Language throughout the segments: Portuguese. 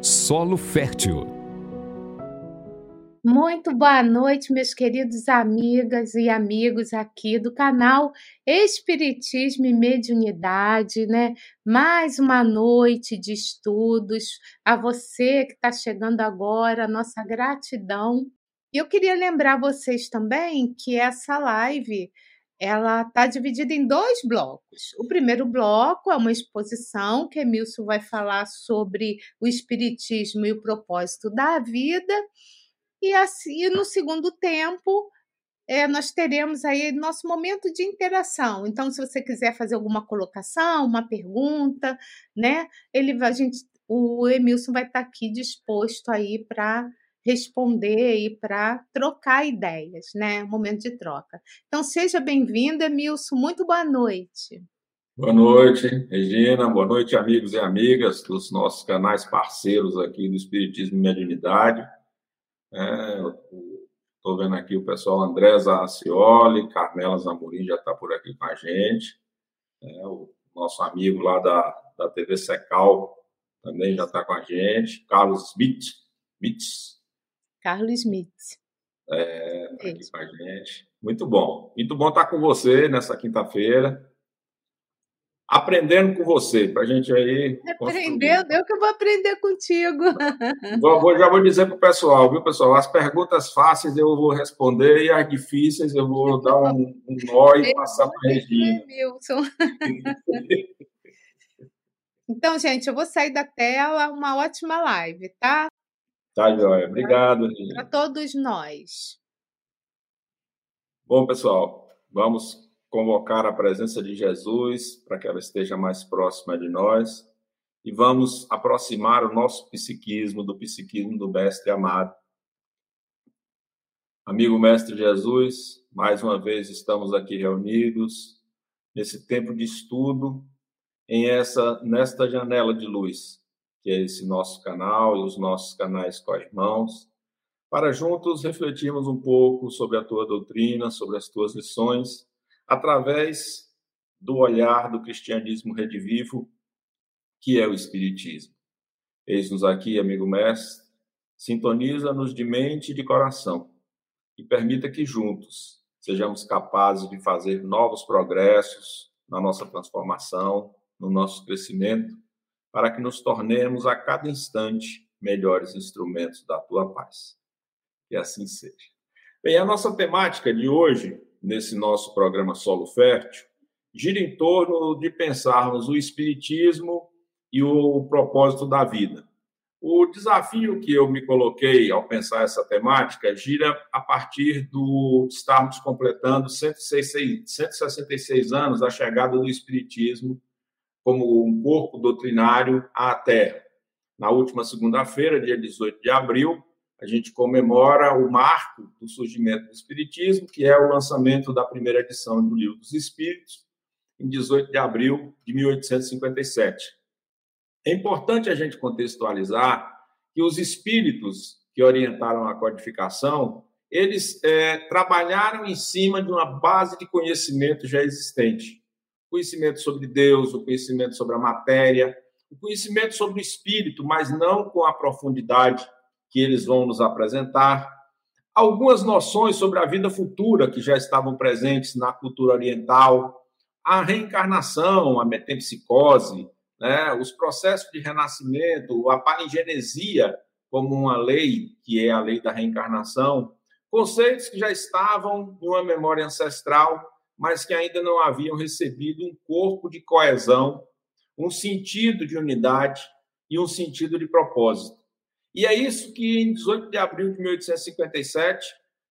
Solo Fértil. Muito boa noite, meus queridos amigas e amigos aqui do canal Espiritismo e Mediunidade, né? Mais uma noite de estudos. A você que está chegando agora, nossa gratidão. E eu queria lembrar vocês também que essa live ela está dividida em dois blocos. O primeiro bloco é uma exposição que Emilson vai falar sobre o espiritismo e o propósito da vida. E assim, no segundo tempo, é, nós teremos aí nosso momento de interação. Então, se você quiser fazer alguma colocação, uma pergunta, né? Ele, a gente, o Emilson vai estar aqui disposto aí para responder e para trocar ideias, né? Momento de troca. Então, seja bem-vindo, Emilson. Muito boa noite. Boa noite, Regina. Boa noite, amigos e amigas dos nossos canais parceiros aqui do Espiritismo e Mediunidade. Estou é, vendo aqui o pessoal André Zacioli, Carmela Zamorim já está por aqui com a gente. É, o nosso amigo lá da, da TV Secal também já está com a gente. Carlos Smith, Smith Carlos Smith. É, tá aqui com a gente. Muito bom. Muito bom estar com você nessa quinta-feira. Aprendendo com você, para a gente aí. Aprendendo, eu que vou aprender contigo. Vou, já vou dizer para o pessoal, viu, pessoal? As perguntas fáceis eu vou responder e as difíceis eu vou dar um, um nó e passar para a Regina. Wilson. Então, gente, eu vou sair da tela. Uma ótima live, tá? Tá, Joia. Obrigado. Para todos nós. Bom, pessoal, vamos convocar a presença de Jesus para que ela esteja mais próxima de nós e vamos aproximar o nosso psiquismo do psiquismo do Mestre amado. Amigo Mestre Jesus, mais uma vez estamos aqui reunidos nesse tempo de estudo em essa nesta janela de luz que é esse nosso canal e os nossos canais com as mãos, para juntos refletirmos um pouco sobre a tua doutrina, sobre as tuas lições, através do olhar do cristianismo redivivo, que é o Espiritismo. Eis-nos aqui, amigo mestre, sintoniza-nos de mente e de coração e permita que juntos sejamos capazes de fazer novos progressos na nossa transformação, no nosso crescimento para que nos tornemos a cada instante melhores instrumentos da tua paz. Que assim seja. Bem, a nossa temática de hoje, nesse nosso programa Solo Fértil, gira em torno de pensarmos o Espiritismo e o propósito da vida. O desafio que eu me coloquei ao pensar essa temática gira a partir do estarmos completando 166 anos da chegada do Espiritismo como um corpo doutrinário à Terra. Na última segunda-feira, dia 18 de abril, a gente comemora o marco do surgimento do Espiritismo, que é o lançamento da primeira edição do Livro dos Espíritos, em 18 de abril de 1857. É importante a gente contextualizar que os espíritos que orientaram a codificação, eles é, trabalharam em cima de uma base de conhecimento já existente conhecimento sobre Deus, o conhecimento sobre a matéria, o conhecimento sobre o espírito, mas não com a profundidade que eles vão nos apresentar. Algumas noções sobre a vida futura que já estavam presentes na cultura oriental, a reencarnação, a metempsicose, né, os processos de renascimento, a palingenesia como uma lei, que é a lei da reencarnação, conceitos que já estavam em uma memória ancestral mas que ainda não haviam recebido um corpo de coesão, um sentido de unidade e um sentido de propósito. E é isso que, em 18 de abril de 1857,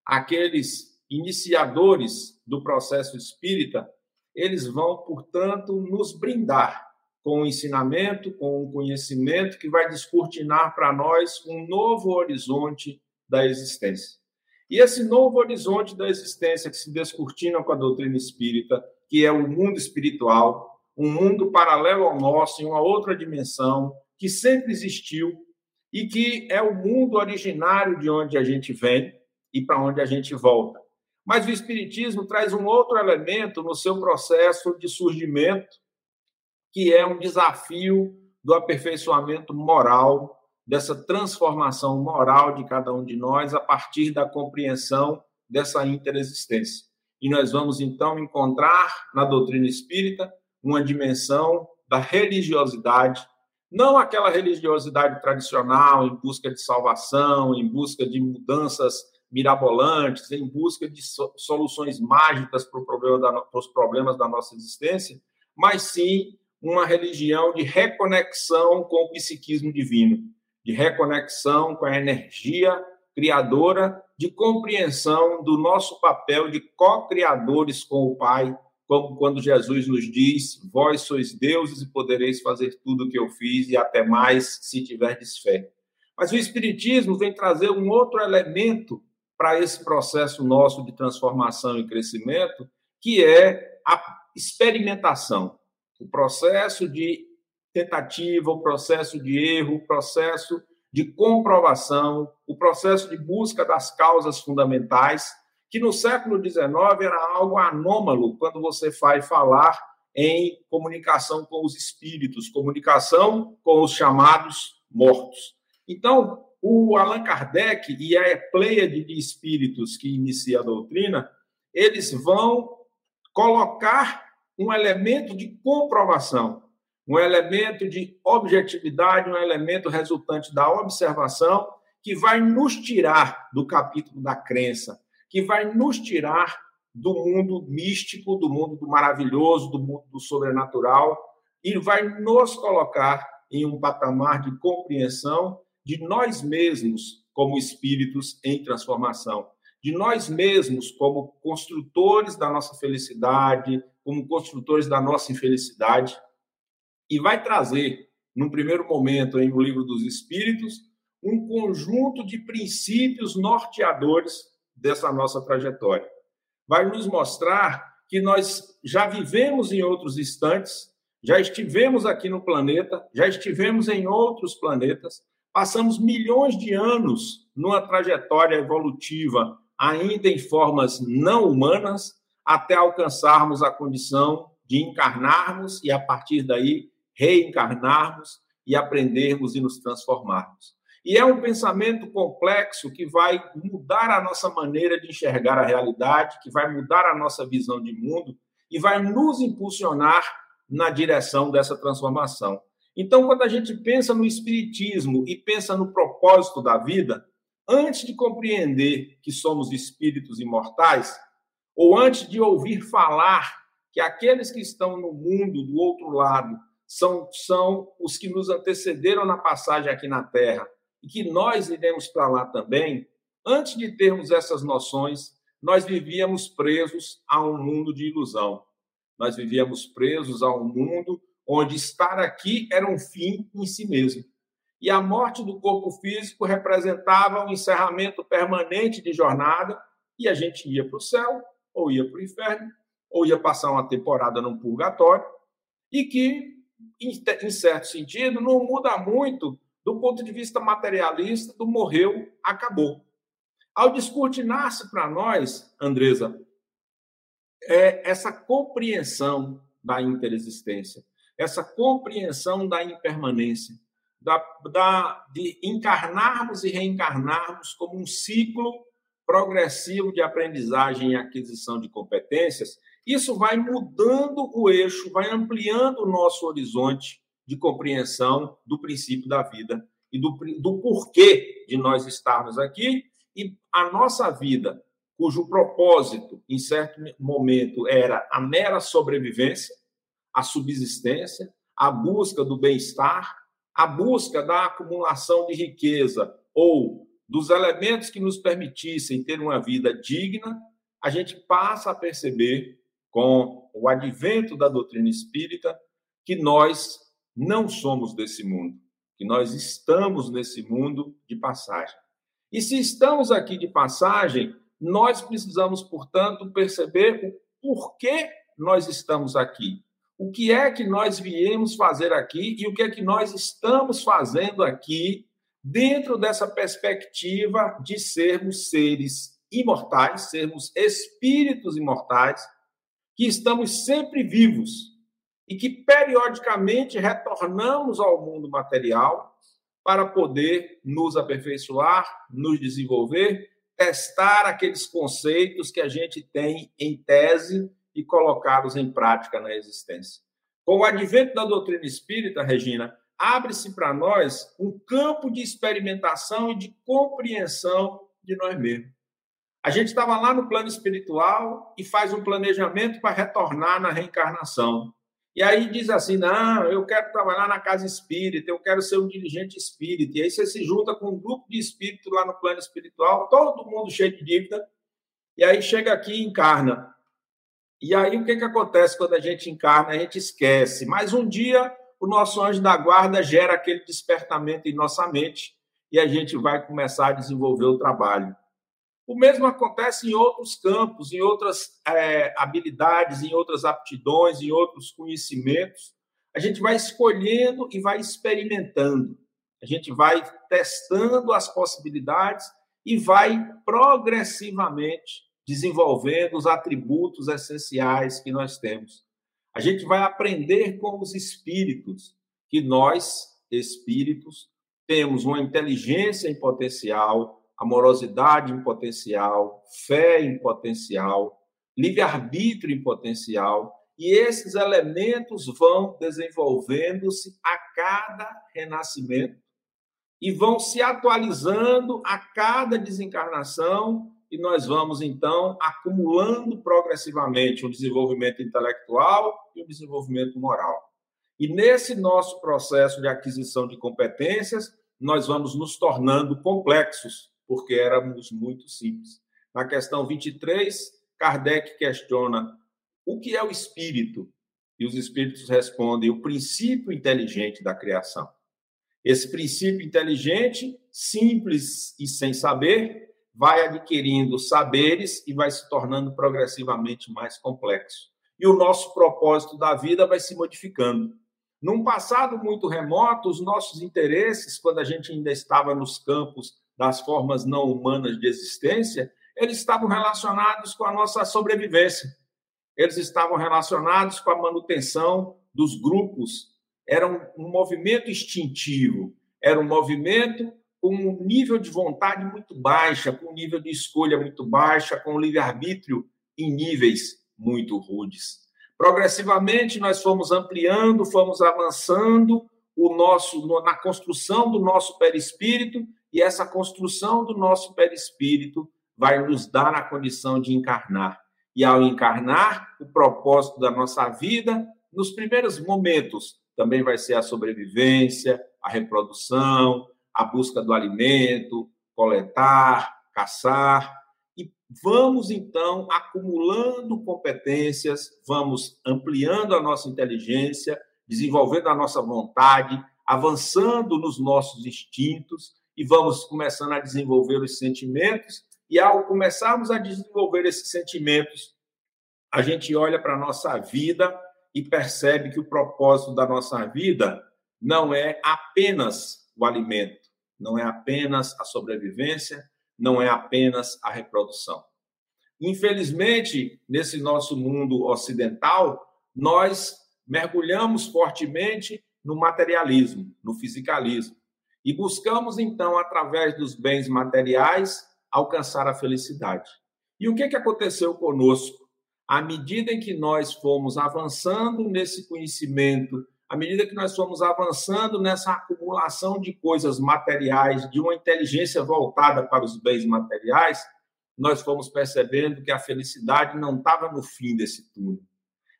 aqueles iniciadores do processo espírita, eles vão, portanto, nos brindar com o ensinamento, com o conhecimento que vai descortinar para nós um novo horizonte da existência. E esse novo horizonte da existência que se descortina com a doutrina espírita, que é o mundo espiritual, um mundo paralelo ao nosso, em uma outra dimensão, que sempre existiu e que é o mundo originário de onde a gente vem e para onde a gente volta. Mas o Espiritismo traz um outro elemento no seu processo de surgimento, que é um desafio do aperfeiçoamento moral dessa transformação moral de cada um de nós a partir da compreensão dessa interexistência. E nós vamos então encontrar na doutrina espírita uma dimensão da religiosidade, não aquela religiosidade tradicional em busca de salvação, em busca de mudanças mirabolantes, em busca de soluções mágicas para, problema da, para os problemas da nossa existência, mas sim uma religião de reconexão com o psiquismo divino, de reconexão com a energia criadora, de compreensão do nosso papel de co-criadores com o Pai, como quando Jesus nos diz: Vós sois deuses e podereis fazer tudo o que eu fiz e até mais se tiverdes fé. Mas o Espiritismo vem trazer um outro elemento para esse processo nosso de transformação e crescimento, que é a experimentação, o processo de tentativa, o processo de erro, o processo de comprovação, o processo de busca das causas fundamentais, que no século XIX era algo anômalo quando você vai falar em comunicação com os espíritos, comunicação com os chamados mortos. Então, o Allan Kardec e a pleiade de espíritos que inicia a doutrina, eles vão colocar um elemento de comprovação, um elemento de objetividade, um elemento resultante da observação que vai nos tirar do capítulo da crença, que vai nos tirar do mundo místico, do mundo do maravilhoso, do mundo do sobrenatural e vai nos colocar em um patamar de compreensão de nós mesmos como espíritos em transformação, de nós mesmos como construtores da nossa felicidade, como construtores da nossa infelicidade, e vai trazer, num primeiro momento, em O Livro dos Espíritos, um conjunto de princípios norteadores dessa nossa trajetória. Vai nos mostrar que nós já vivemos em outros instantes, já estivemos aqui no planeta, já estivemos em outros planetas, Passamos milhões de anos numa trajetória evolutiva, ainda em formas não humanas, até alcançarmos a condição de encarnarmos e, a partir daí, reencarnarmos e aprendermos e nos transformarmos. E é um pensamento complexo que vai mudar a nossa maneira de enxergar a realidade, que vai mudar a nossa visão de mundo e vai nos impulsionar na direção dessa transformação. Então, quando a gente pensa no espiritismo e pensa no propósito da vida, antes de compreender que somos espíritos imortais, ou antes de ouvir falar que aqueles que estão no mundo do outro lado são, são os que nos antecederam na passagem aqui na Terra e que nós iremos para lá também, antes de termos essas noções, nós vivíamos presos a um mundo de ilusão. Nós vivíamos presos a um mundo onde estar aqui era um fim em si mesmo. E a morte do corpo físico representava um encerramento permanente de jornada, e a gente ia para o céu, ou ia para o inferno, ou ia passar uma temporada num purgatório, e que, em certo sentido, não muda muito do ponto de vista materialista do morreu, acabou. Ao descortinar-se para nós, Andresa, é essa compreensão da interexistência, essa compreensão da impermanência, da, da, de encarnarmos e reencarnarmos como um ciclo progressivo de aprendizagem e aquisição de competências, isso vai mudando o eixo, vai ampliando o nosso horizonte de compreensão do princípio da vida e do, do porquê de nós estarmos aqui e a nossa vida, cujo propósito, em certo momento, era a mera sobrevivência, a subsistência, a busca do bem-estar, a busca da acumulação de riqueza ou dos elementos que nos permitissem ter uma vida digna, a gente passa a perceber, com o advento da doutrina espírita, que nós não somos desse mundo, que nós estamos nesse mundo de passagem. E se estamos aqui de passagem, nós precisamos, portanto, perceber o porquê nós estamos aqui o que é que nós viemos fazer aqui e o que é que nós estamos fazendo aqui dentro dessa perspectiva de sermos seres imortais, sermos espíritos imortais, que estamos sempre vivos e que periodicamente retornamos ao mundo material para poder nos aperfeiçoar, nos desenvolver, testar aqueles conceitos que a gente tem em tese e colocá-los em prática na existência. Com o advento da doutrina espírita, Regina, abre-se para nós um campo de experimentação e de compreensão de nós mesmos. A gente estava lá no plano espiritual e faz um planejamento para retornar na reencarnação. E aí diz assim: não, eu quero trabalhar na casa espírita, eu quero ser um dirigente espírita. E aí você se junta com um grupo de espíritos lá no plano espiritual, todo mundo cheio de dívida, e aí chega aqui e encarna. E aí o que, que acontece quando a gente encarna? A gente esquece. Mas um dia o nosso anjo da guarda gera aquele despertamento em nossa mente e a gente vai começar a desenvolver o trabalho. O mesmo acontece em outros campos, em outras é, habilidades, em outras aptidões, em outros conhecimentos. A gente vai escolhendo e vai experimentando. A gente vai testando as possibilidades e vai progressivamente desenvolvendo os atributos essenciais que nós temos. A gente vai aprender com os espíritos que nós, espíritos, temos uma inteligência em potencial, amorosidade em potencial, fé em potencial, livre-arbítrio em potencial, e esses elementos vão desenvolvendo-se a cada renascimento e vão se atualizando a cada desencarnação, e nós vamos então acumulando progressivamente um desenvolvimento intelectual e um desenvolvimento moral. E nesse nosso processo de aquisição de competências, nós vamos nos tornando complexos, porque éramos muito simples. Na questão 23, Kardec questiona o que é o espírito? E os espíritos respondem o princípio inteligente da criação. Esse princípio inteligente, simples e sem saber, vai adquirindo saberes e vai se tornando progressivamente mais complexo. E o nosso propósito da vida vai se modificando. Num passado muito remoto, os nossos interesses, quando a gente ainda estava nos campos das formas não humanas de existência, eles estavam relacionados com a nossa sobrevivência. Eles estavam relacionados com a manutenção dos grupos. Era um, movimento instintivo, era um movimento com um nível de vontade muito baixa, com um nível de escolha muito baixa, com um livre-arbítrio em níveis muito rudes. Progressivamente, nós fomos ampliando, fomos avançando o nosso na construção do nosso perispírito e essa construção do nosso perispírito vai nos dar a condição de encarnar. E ao encarnar, o propósito da nossa vida, nos primeiros momentos, também vai ser a sobrevivência, a reprodução, a busca do alimento, coletar, caçar. E vamos, então, acumulando competências, vamos ampliando a nossa inteligência, desenvolvendo a nossa vontade, avançando nos nossos instintos e vamos começando a desenvolver os sentimentos. E ao começarmos a desenvolver esses sentimentos, a gente olha para a nossa vida e percebe que o propósito da nossa vida não é apenas o alimento, não é apenas a sobrevivência, não é apenas a reprodução. Infelizmente, nesse nosso mundo ocidental, nós mergulhamos fortemente no materialismo, no fisicalismo. E buscamos, então, através dos bens materiais, alcançar a felicidade. E o que, que aconteceu conosco? À medida em que nós fomos avançando nesse conhecimento, à medida que nós fomos avançando nessa acumulação de coisas materiais, de uma inteligência voltada para os bens materiais, nós fomos percebendo que a felicidade não estava no fim desse túnel.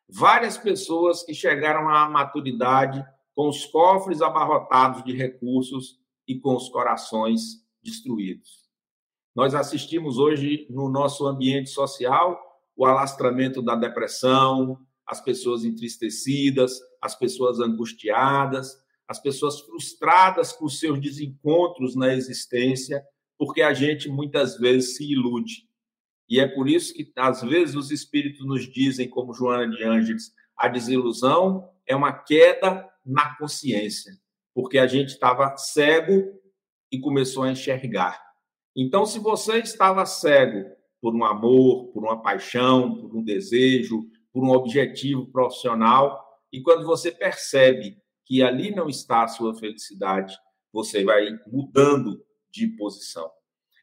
Várias pessoas que chegaram à maturidade com os cofres abarrotados de recursos e com os corações destruídos. Nós assistimos hoje no nosso ambiente social o alastramento da depressão, as pessoas entristecidas, as pessoas angustiadas, as pessoas frustradas com seus desencontros na existência, porque a gente muitas vezes se ilude. E é por isso que, às vezes, os espíritos nos dizem, como Joana de Ângeles, a desilusão é uma queda na consciência, porque a gente estava cego e começou a enxergar. Então, se você estava cego por um amor, por uma paixão, por um desejo, por um objetivo profissional, e quando você percebe que ali não está a sua felicidade, você vai mudando de posição.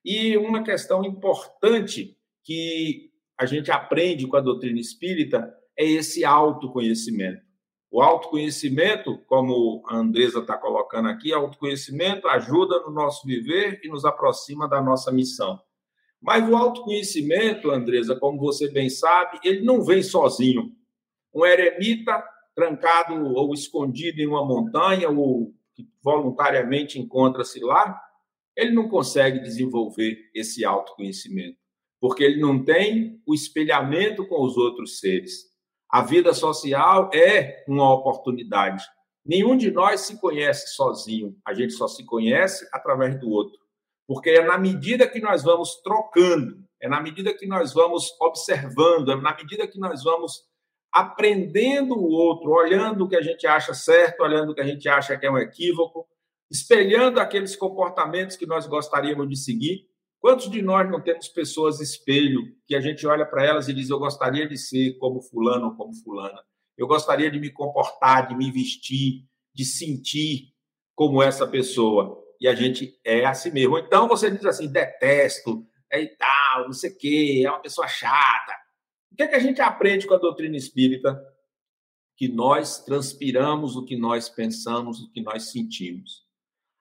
E uma questão importante que a gente aprende com a doutrina espírita é esse autoconhecimento. O autoconhecimento, como a Andresa está colocando aqui, autoconhecimento ajuda no nosso viver e nos aproxima da nossa missão. Mas o autoconhecimento, Andresa, como você bem sabe, ele não vem sozinho. Um eremita trancado ou escondido em uma montanha ou que voluntariamente encontra-se lá, ele não consegue desenvolver esse autoconhecimento, porque ele não tem o espelhamento com os outros seres. A vida social é uma oportunidade. Nenhum de nós se conhece sozinho, a gente só se conhece através do outro. Porque é na medida que nós vamos trocando, é na medida que nós vamos observando, é na medida que nós vamos aprendendo o outro, olhando o que a gente acha certo, olhando o que a gente acha que é um equívoco, espelhando aqueles comportamentos que nós gostaríamos de seguir. Quantos de nós não temos pessoas espelho que a gente olha para elas e diz: Eu gostaria de ser como Fulano ou como Fulana, eu gostaria de me comportar, de me vestir, de sentir como essa pessoa. E a gente é assim mesmo. Então você diz assim: detesto, é e tal, não sei o quê, é uma pessoa chata. O que, é que a gente aprende com a doutrina espírita? Que nós transpiramos o que nós pensamos, o que nós sentimos.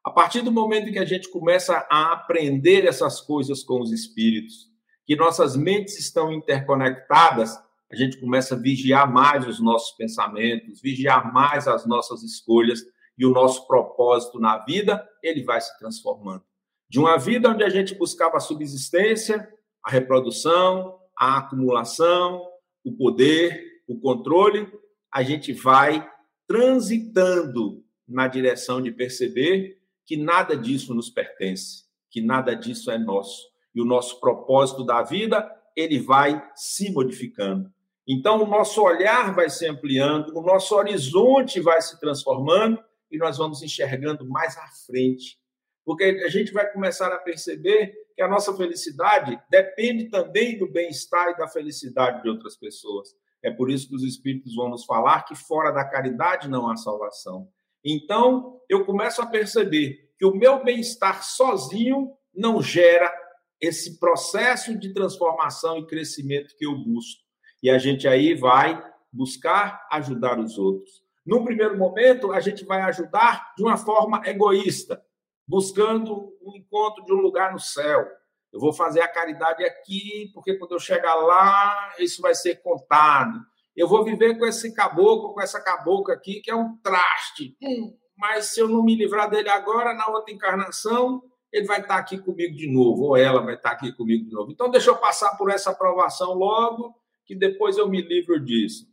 A partir do momento que a gente começa a aprender essas coisas com os espíritos, que nossas mentes estão interconectadas, a gente começa a vigiar mais os nossos pensamentos, vigiar mais as nossas escolhas e o nosso propósito na vida, ele vai se transformando. De uma vida onde a gente buscava a subsistência, a reprodução, a acumulação, o poder, o controle, a gente vai transitando na direção de perceber que nada disso nos pertence, que nada disso é nosso. E o nosso propósito da vida, ele vai se modificando. Então, o nosso olhar vai se ampliando, o nosso horizonte vai se transformando e nós vamos enxergando mais à frente. Porque a gente vai começar a perceber que a nossa felicidade depende também do bem-estar e da felicidade de outras pessoas. É por isso que os Espíritos vão nos falar que fora da caridade não há salvação. Então, eu começo a perceber que o meu bem-estar sozinho não gera esse processo de transformação e crescimento que eu busco. E a gente aí vai buscar ajudar os outros. Num primeiro momento, a gente vai ajudar de uma forma egoísta, buscando um encontro de um lugar no céu. Eu vou fazer a caridade aqui, porque quando eu chegar lá, isso vai ser contado. Eu vou viver com esse caboclo, com essa cabocla aqui, que é um traste. Hum, mas se eu não me livrar dele agora, na outra encarnação, ele vai estar aqui comigo de novo, ou ela vai estar aqui comigo de novo. Então, deixa eu passar por essa aprovação logo, que depois eu me livro disso.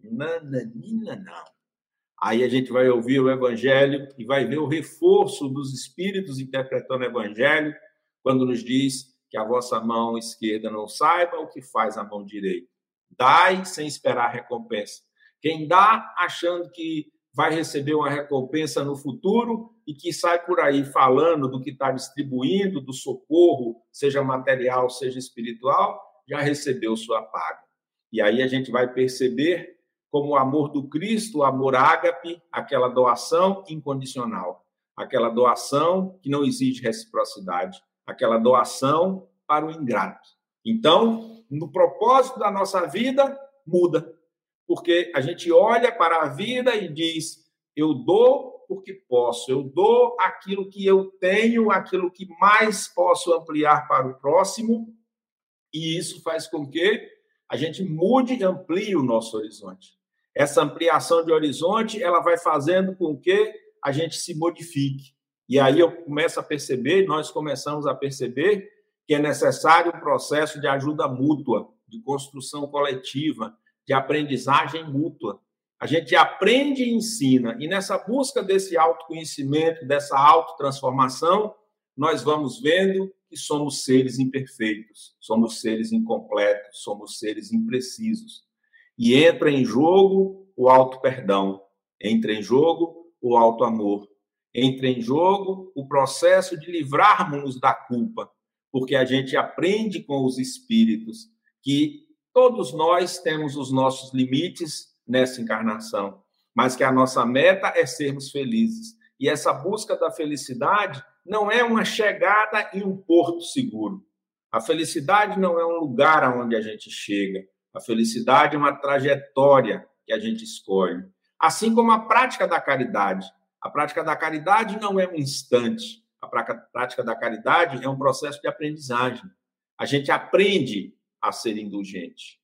Nananina, não. Aí a gente vai ouvir o Evangelho e vai ver o reforço dos Espíritos interpretando o Evangelho, quando nos diz que a vossa mão esquerda não saiba o que faz a mão direita. Dai sem esperar recompensa. Quem dá achando que vai receber uma recompensa no futuro e que sai por aí falando do que está distribuindo, do socorro, seja material, seja espiritual, já recebeu sua paga. E aí a gente vai perceber como o amor do Cristo, o amor ágape, aquela doação incondicional, aquela doação que não exige reciprocidade, aquela doação para o ingrato. Então, no propósito da nossa vida, muda. Porque a gente olha para a vida e diz: eu dou porque posso, eu dou aquilo que eu tenho, aquilo que mais posso ampliar para o próximo, e isso faz com que a gente mude e amplie o nosso horizonte. Essa ampliação de horizonte, ela vai fazendo com que a gente se modifique. E aí eu começo a perceber, nós começamos a perceber que é necessário um processo de ajuda mútua, de construção coletiva, de aprendizagem mútua. A gente aprende e ensina, e nessa busca desse autoconhecimento, dessa autotransformação, nós vamos vendo que somos seres imperfeitos, somos seres incompletos, somos seres imprecisos. E entra em jogo o auto-perdão, entra em jogo o auto-amor, entra em jogo o processo de livrarmos da culpa, porque a gente aprende com os espíritos que todos nós temos os nossos limites nessa encarnação, mas que a nossa meta é sermos felizes. E essa busca da felicidade não é uma chegada em um porto seguro. A felicidade não é um lugar aonde a gente chega. A felicidade é uma trajetória que a gente escolhe. Assim como a prática da caridade. A prática da caridade não é um instante. A prática da caridade é um processo de aprendizagem. A gente aprende a ser indulgente,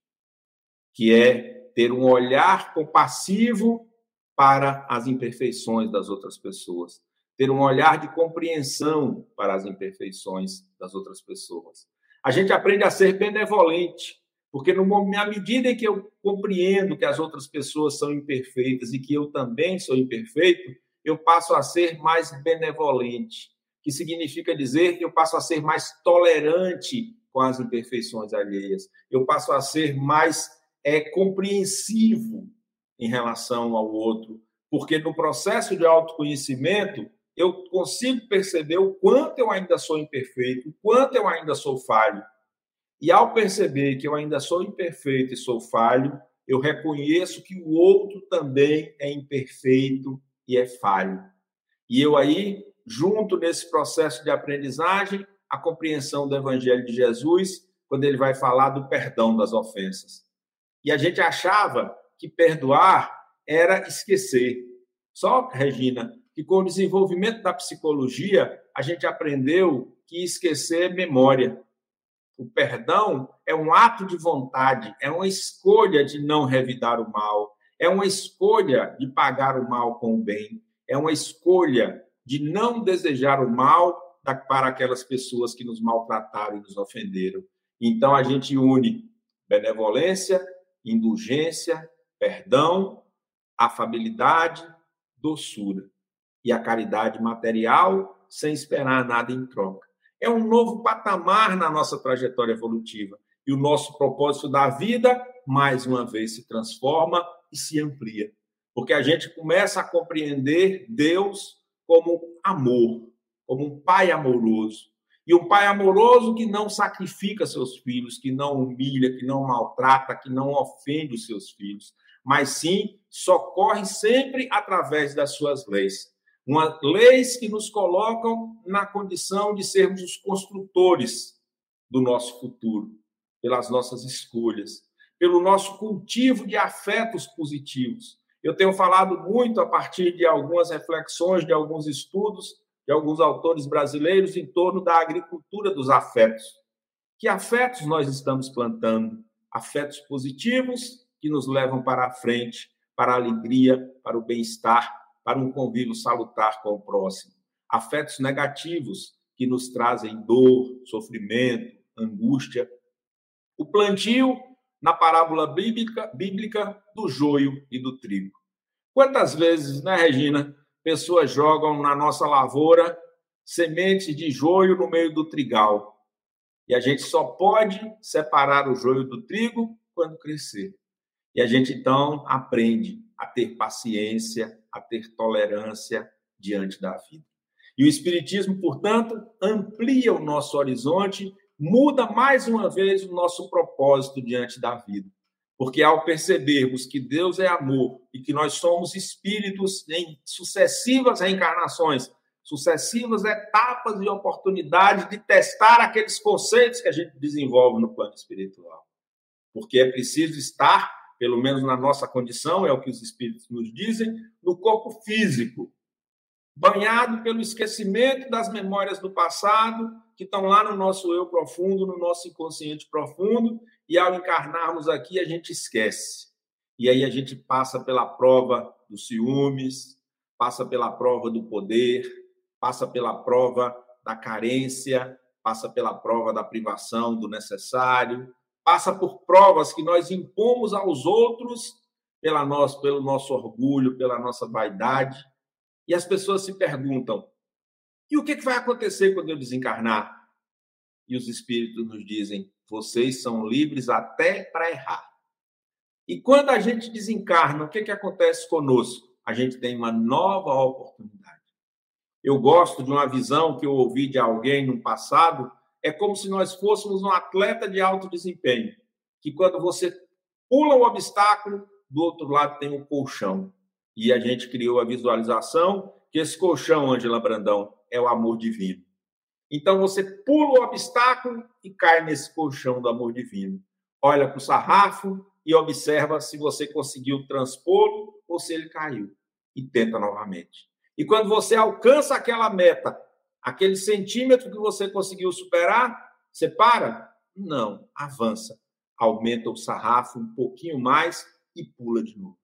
que é ter um olhar compassivo para as imperfeições das outras pessoas, ter um olhar de compreensão para as imperfeições das outras pessoas. A gente aprende a ser benevolente, porque na medida em que eu compreendo que as outras pessoas são imperfeitas e que eu também sou imperfeito, eu passo a ser mais benevolente, que significa dizer que eu passo a ser mais tolerante com as imperfeições alheias. Eu passo a ser mais é, compreensivo em relação ao outro, porque no processo de autoconhecimento eu consigo perceber o quanto eu ainda sou imperfeito, o quanto eu ainda sou falho. E ao perceber que eu ainda sou imperfeito e sou falho, eu reconheço que o outro também é imperfeito e é falho. E eu aí, junto nesse processo de aprendizagem, a compreensão do Evangelho de Jesus, quando ele vai falar do perdão das ofensas. E a gente achava que perdoar era esquecer. Só, Regina, que com o desenvolvimento da psicologia, a gente aprendeu que esquecer é memória. O perdão é um ato de vontade, é uma escolha de não revidar o mal, é uma escolha de pagar o mal com o bem, é uma escolha de não desejar o mal para aquelas pessoas que nos maltrataram e nos ofenderam. Então a gente une benevolência, indulgência, perdão, afabilidade, doçura e a caridade material sem esperar nada em troca. É um novo patamar na nossa trajetória evolutiva e o nosso propósito da vida mais uma vez se transforma e se amplia, porque a gente começa a compreender Deus como amor, como um pai amoroso. E um pai amoroso que não sacrifica seus filhos, que não humilha, que não maltrata, que não ofende os seus filhos, mas sim socorre sempre através das suas leis. Uma, leis que nos colocam na condição de sermos os construtores do nosso futuro, pelas nossas escolhas, pelo nosso cultivo de afetos positivos. Eu tenho falado muito a partir de algumas reflexões, de alguns estudos, de alguns autores brasileiros em torno da agricultura dos afetos. Que afetos nós estamos plantando? Afetos positivos que nos levam para a frente, para a alegria, para o bem-estar, para um convívio salutar com o próximo. Afetos negativos que nos trazem dor, sofrimento, angústia. O plantio na parábola bíblica, bíblica do joio e do trigo. Quantas vezes, né, Regina, pessoas jogam na nossa lavoura sementes de joio no meio do trigal. E a gente só pode separar o joio do trigo quando crescer. E a gente então aprende a ter paciência, a ter tolerância diante da vida. E o Espiritismo, portanto, amplia o nosso horizonte, muda mais uma vez o nosso propósito diante da vida. Porque ao percebermos que Deus é amor e que nós somos espíritos em sucessivas reencarnações, sucessivas etapas e oportunidades de testar aqueles conceitos que a gente desenvolve no plano espiritual. Porque é preciso estar, pelo menos na nossa condição, é o que os espíritos nos dizem, no corpo físico, banhado pelo esquecimento das memórias do passado, que estão lá no nosso eu profundo, no nosso inconsciente profundo, e ao encarnarmos aqui, a gente esquece. E aí a gente passa pela prova dos ciúmes, passa pela prova do poder, passa pela prova da carência, passa pela prova da privação do necessário, passa por provas que nós impomos aos outros pela nós, pelo nosso orgulho, pela nossa vaidade. E as pessoas se perguntam: e o que vai acontecer quando eu desencarnar? E os espíritos nos dizem: vocês são livres até para errar. E quando a gente desencarna, o que, que acontece conosco? A gente tem uma nova oportunidade. Eu gosto de uma visão que eu ouvi de alguém no passado, é como se nós fôssemos um atleta de alto desempenho, que quando você pula o obstáculo, do outro lado tem um colchão. E a gente criou a visualização que esse colchão, Angela Brandão, é o amor divino. Então você pula o obstáculo e cai nesse colchão do amor divino. Olha para o sarrafo e observa se você conseguiu transpô-lo ou se ele caiu. E tenta novamente. E quando você alcança aquela meta, aquele centímetro que você conseguiu superar, você para? Não, avança. Aumenta o sarrafo um pouquinho mais e pula de novo.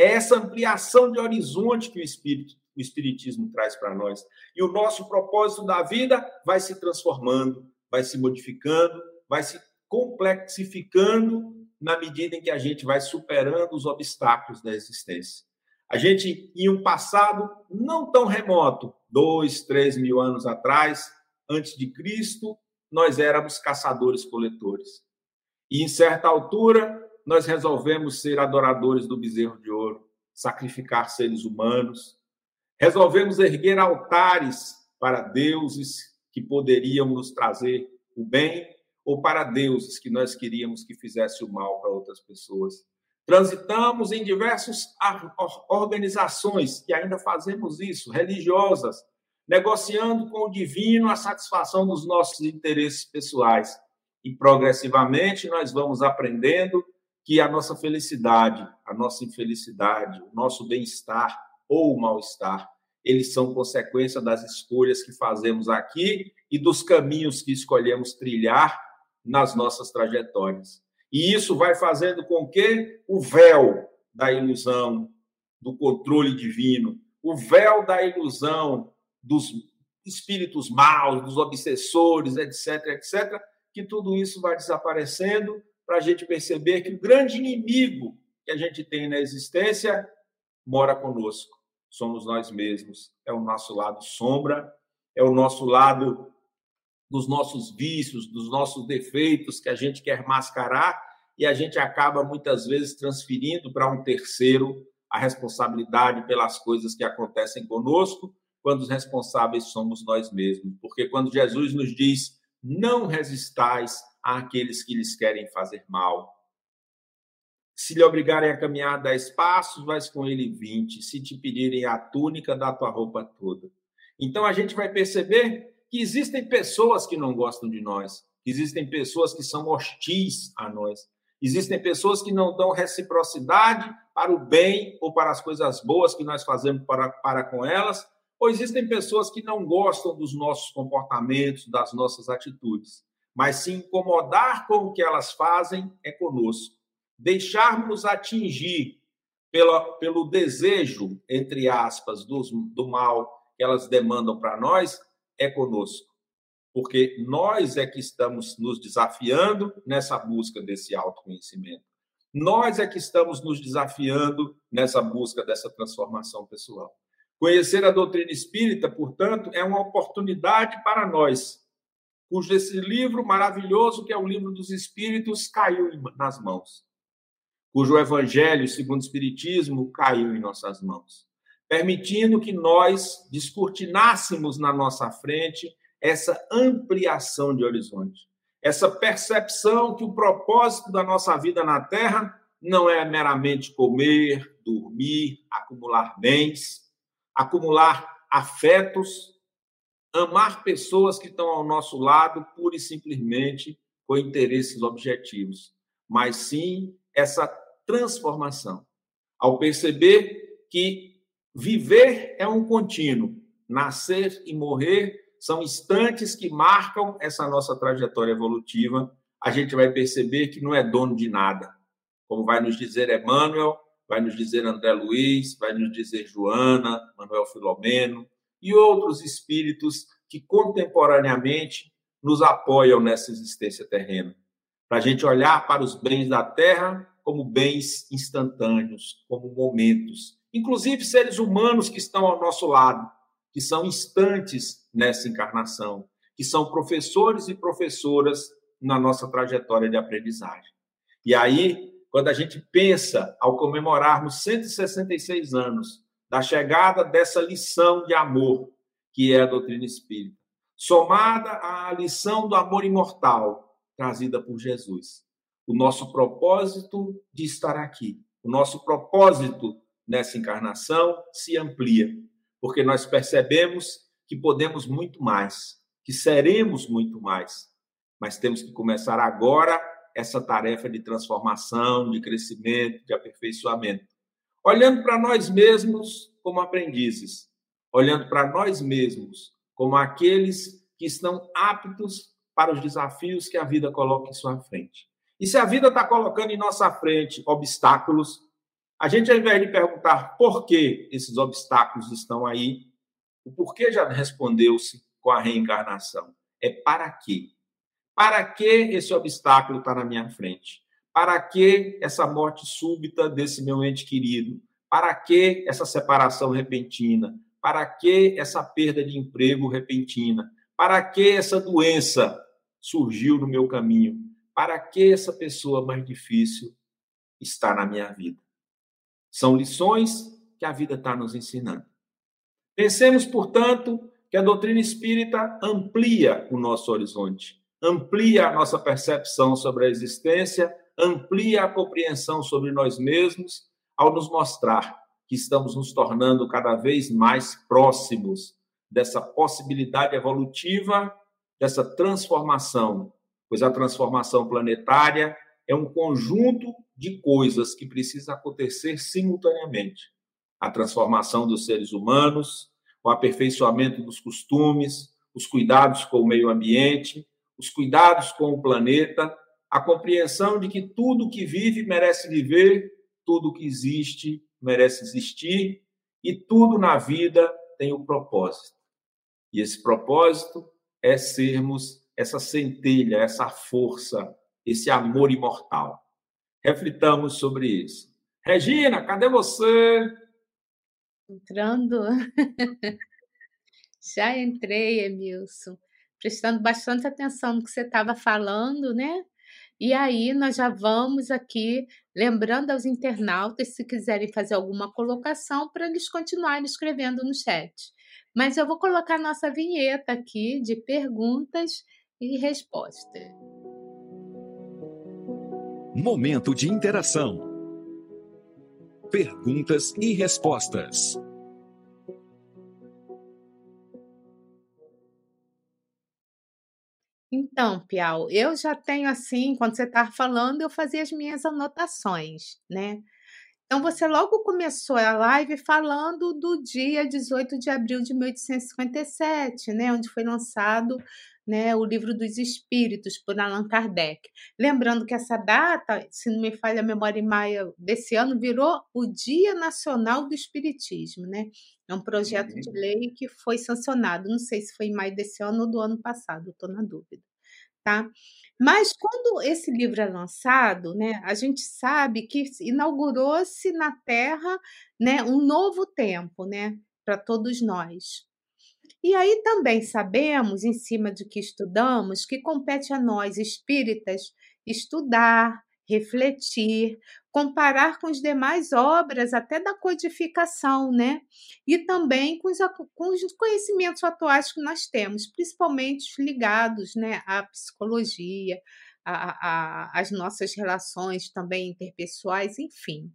É essa ampliação de horizonte que o espírito, o espiritismo traz para nós. E o nosso propósito da vida vai se transformando, vai se modificando, vai se complexificando na medida em que a gente vai superando os obstáculos da existência. A gente, em um passado não tão remoto, dois, três mil anos atrás, antes de Cristo, nós éramos caçadores-coletores. E em certa altura, nós resolvemos ser adoradores do bezerro de ouro, sacrificar seres humanos. Resolvemos erguer altares para deuses que poderiam nos trazer o bem ou para deuses que nós queríamos que fizesse o mal para outras pessoas. Transitamos em diversas organizações que ainda fazemos isso, religiosas, negociando com o divino a satisfação dos nossos interesses pessoais. E progressivamente nós vamos aprendendo que a nossa felicidade, a nossa infelicidade, o nosso bem-estar ou o mal-estar, eles são consequência das escolhas que fazemos aqui e dos caminhos que escolhemos trilhar nas nossas trajetórias. E isso vai fazendo com que o véu da ilusão, do controle divino, o véu da ilusão dos espíritos maus, dos obsessores, etc., etc., que tudo isso vai desaparecendo para a gente perceber que o grande inimigo que a gente tem na existência mora conosco. Somos nós mesmos. É o nosso lado sombra, é o nosso lado dos nossos vícios, dos nossos defeitos que a gente quer mascarar e a gente acaba muitas vezes transferindo para um terceiro a responsabilidade pelas coisas que acontecem conosco, quando os responsáveis somos nós mesmos. Porque quando Jesus nos diz: "Não resistais àqueles que lhes querem fazer mal", se lhe obrigarem a caminhar dez passos, vais com ele vinte. Se te pedirem a túnica, dá tua roupa toda. Então a gente vai perceber que existem pessoas que não gostam de nós, existem pessoas que são hostis a nós, existem pessoas que não dão reciprocidade para o bem ou para as coisas boas que nós fazemos para, para com elas, ou existem pessoas que não gostam dos nossos comportamentos, das nossas atitudes. Mas se incomodar com o que elas fazem é conosco. Deixarmos atingir pela, pelo desejo, entre aspas, do, do mal que elas demandam para nós, é conosco, porque nós é que estamos nos desafiando nessa busca desse autoconhecimento. Nós é que estamos nos desafiando nessa busca dessa transformação pessoal. Conhecer a doutrina espírita, portanto, é uma oportunidade para nós, cujo esse livro maravilhoso, que é o livro dos Espíritos, caiu nas mãos, cujo Evangelho, segundo o Espiritismo, caiu em nossas mãos. Permitindo que nós descortinássemos na nossa frente essa ampliação de horizonte, essa percepção que o propósito da nossa vida na Terra não é meramente comer, dormir, acumular bens, acumular afetos, amar pessoas que estão ao nosso lado pura e simplesmente com interesses objetivos, mas sim essa transformação. Ao perceber que Viver é um contínuo. Nascer e morrer são instantes que marcam essa nossa trajetória evolutiva. A gente vai perceber que não é dono de nada. Como vai nos dizer Emmanuel, vai nos dizer André Luiz, vai nos dizer Joana, Manuel Filomeno e outros espíritos que contemporaneamente nos apoiam nessa existência terrena. Para a gente olhar para os bens da terra como bens instantâneos, como momentos inclusive seres humanos que estão ao nosso lado, que são instantes nessa encarnação, que são professores e professoras na nossa trajetória de aprendizagem. E aí, quando a gente pensa, ao comemorarmos 166 anos da chegada dessa lição de amor, que é a doutrina espírita, somada à lição do amor imortal trazida por Jesus, o nosso propósito de estar aqui, o nosso propósito nessa encarnação se amplia. porque nós percebemos que podemos muito mais, que seremos muito mais, mas temos que começar agora essa tarefa de transformação, de crescimento, de aperfeiçoamento. Olhando para nós mesmos como aprendizes, olhando para nós mesmos como aqueles que estão aptos para os desafios que a vida coloca em sua frente. E se a vida está colocando em nossa frente obstáculos, a gente, ao invés de perguntar por que esses obstáculos estão aí, o porquê já respondeu-se com a reencarnação. É para quê? Para que esse obstáculo está na minha frente? Para que essa morte súbita desse meu ente querido? Para que essa separação repentina? Para que essa perda de emprego repentina? Para que essa doença surgiu no meu caminho? Para que essa pessoa mais difícil está na minha vida? São lições que a vida está nos ensinando. Pensemos, portanto, que a doutrina espírita amplia o nosso horizonte, amplia a nossa percepção sobre a existência, amplia a compreensão sobre nós mesmos, ao nos mostrar que estamos nos tornando cada vez mais próximos dessa possibilidade evolutiva, dessa transformação, pois a transformação planetária é um conjunto de coisas que precisa acontecer simultaneamente. A transformação dos seres humanos, o aperfeiçoamento dos costumes, os cuidados com o meio ambiente, os cuidados com o planeta, a compreensão de que tudo que vive merece viver, tudo que existe merece existir e tudo na vida tem um propósito. E esse propósito é sermos essa centelha, essa força, esse amor imortal. Reflitamos sobre isso. Regina, cadê você? Entrando. Já entrei, Emilson, prestando bastante atenção no que você estava falando, né? E aí nós já vamos aqui lembrando aos internautas se quiserem fazer alguma colocação para eles continuarem escrevendo no chat. Mas eu vou colocar nossa vinheta aqui de perguntas e respostas. Momento de interação. Perguntas e respostas. Então, Piau, eu já tenho assim, quando você estava falando, eu fazia as minhas anotações, né? Então, você logo começou a live falando do dia 18 de abril de 1857, né? Onde foi lançado né, o livro dos Espíritos, por Allan Kardec. Lembrando que essa data, se não me falha a memória em maio desse ano, virou o Dia Nacional do Espiritismo. Né? É um projeto de uhum. lei que foi sancionado, não sei se foi em maio desse ano ou do ano passado, estou na dúvida. Tá? Mas quando esse livro é lançado, né, a gente sabe que inaugurou-se na Terra né, um novo tempo né, para todos nós. E aí também sabemos, em cima de que estudamos, que compete a nós espíritas estudar, refletir, comparar com as demais obras, até da codificação, né? E também com os, com os conhecimentos atuais que nós temos, principalmente ligados né, à psicologia, às nossas relações também interpessoais, enfim.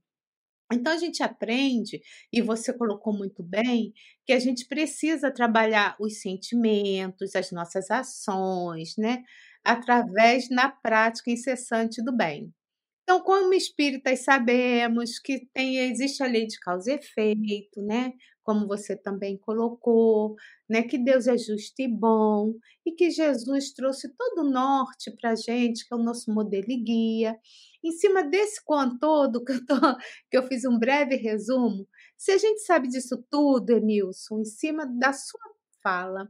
Então a gente aprende, e você colocou muito bem, que a gente precisa trabalhar os sentimentos, as nossas ações, né? Através na prática incessante do bem. Então, como espíritas, sabemos que tem, existe a lei de causa e efeito, né? Como você também colocou, né? Que Deus é justo e bom e que Jesus trouxe todo o norte para a gente, que é o nosso modelo e guia. Em cima desse conteúdo que eu, que eu fiz um breve resumo, se a gente sabe disso tudo, Emilson, em cima da sua fala,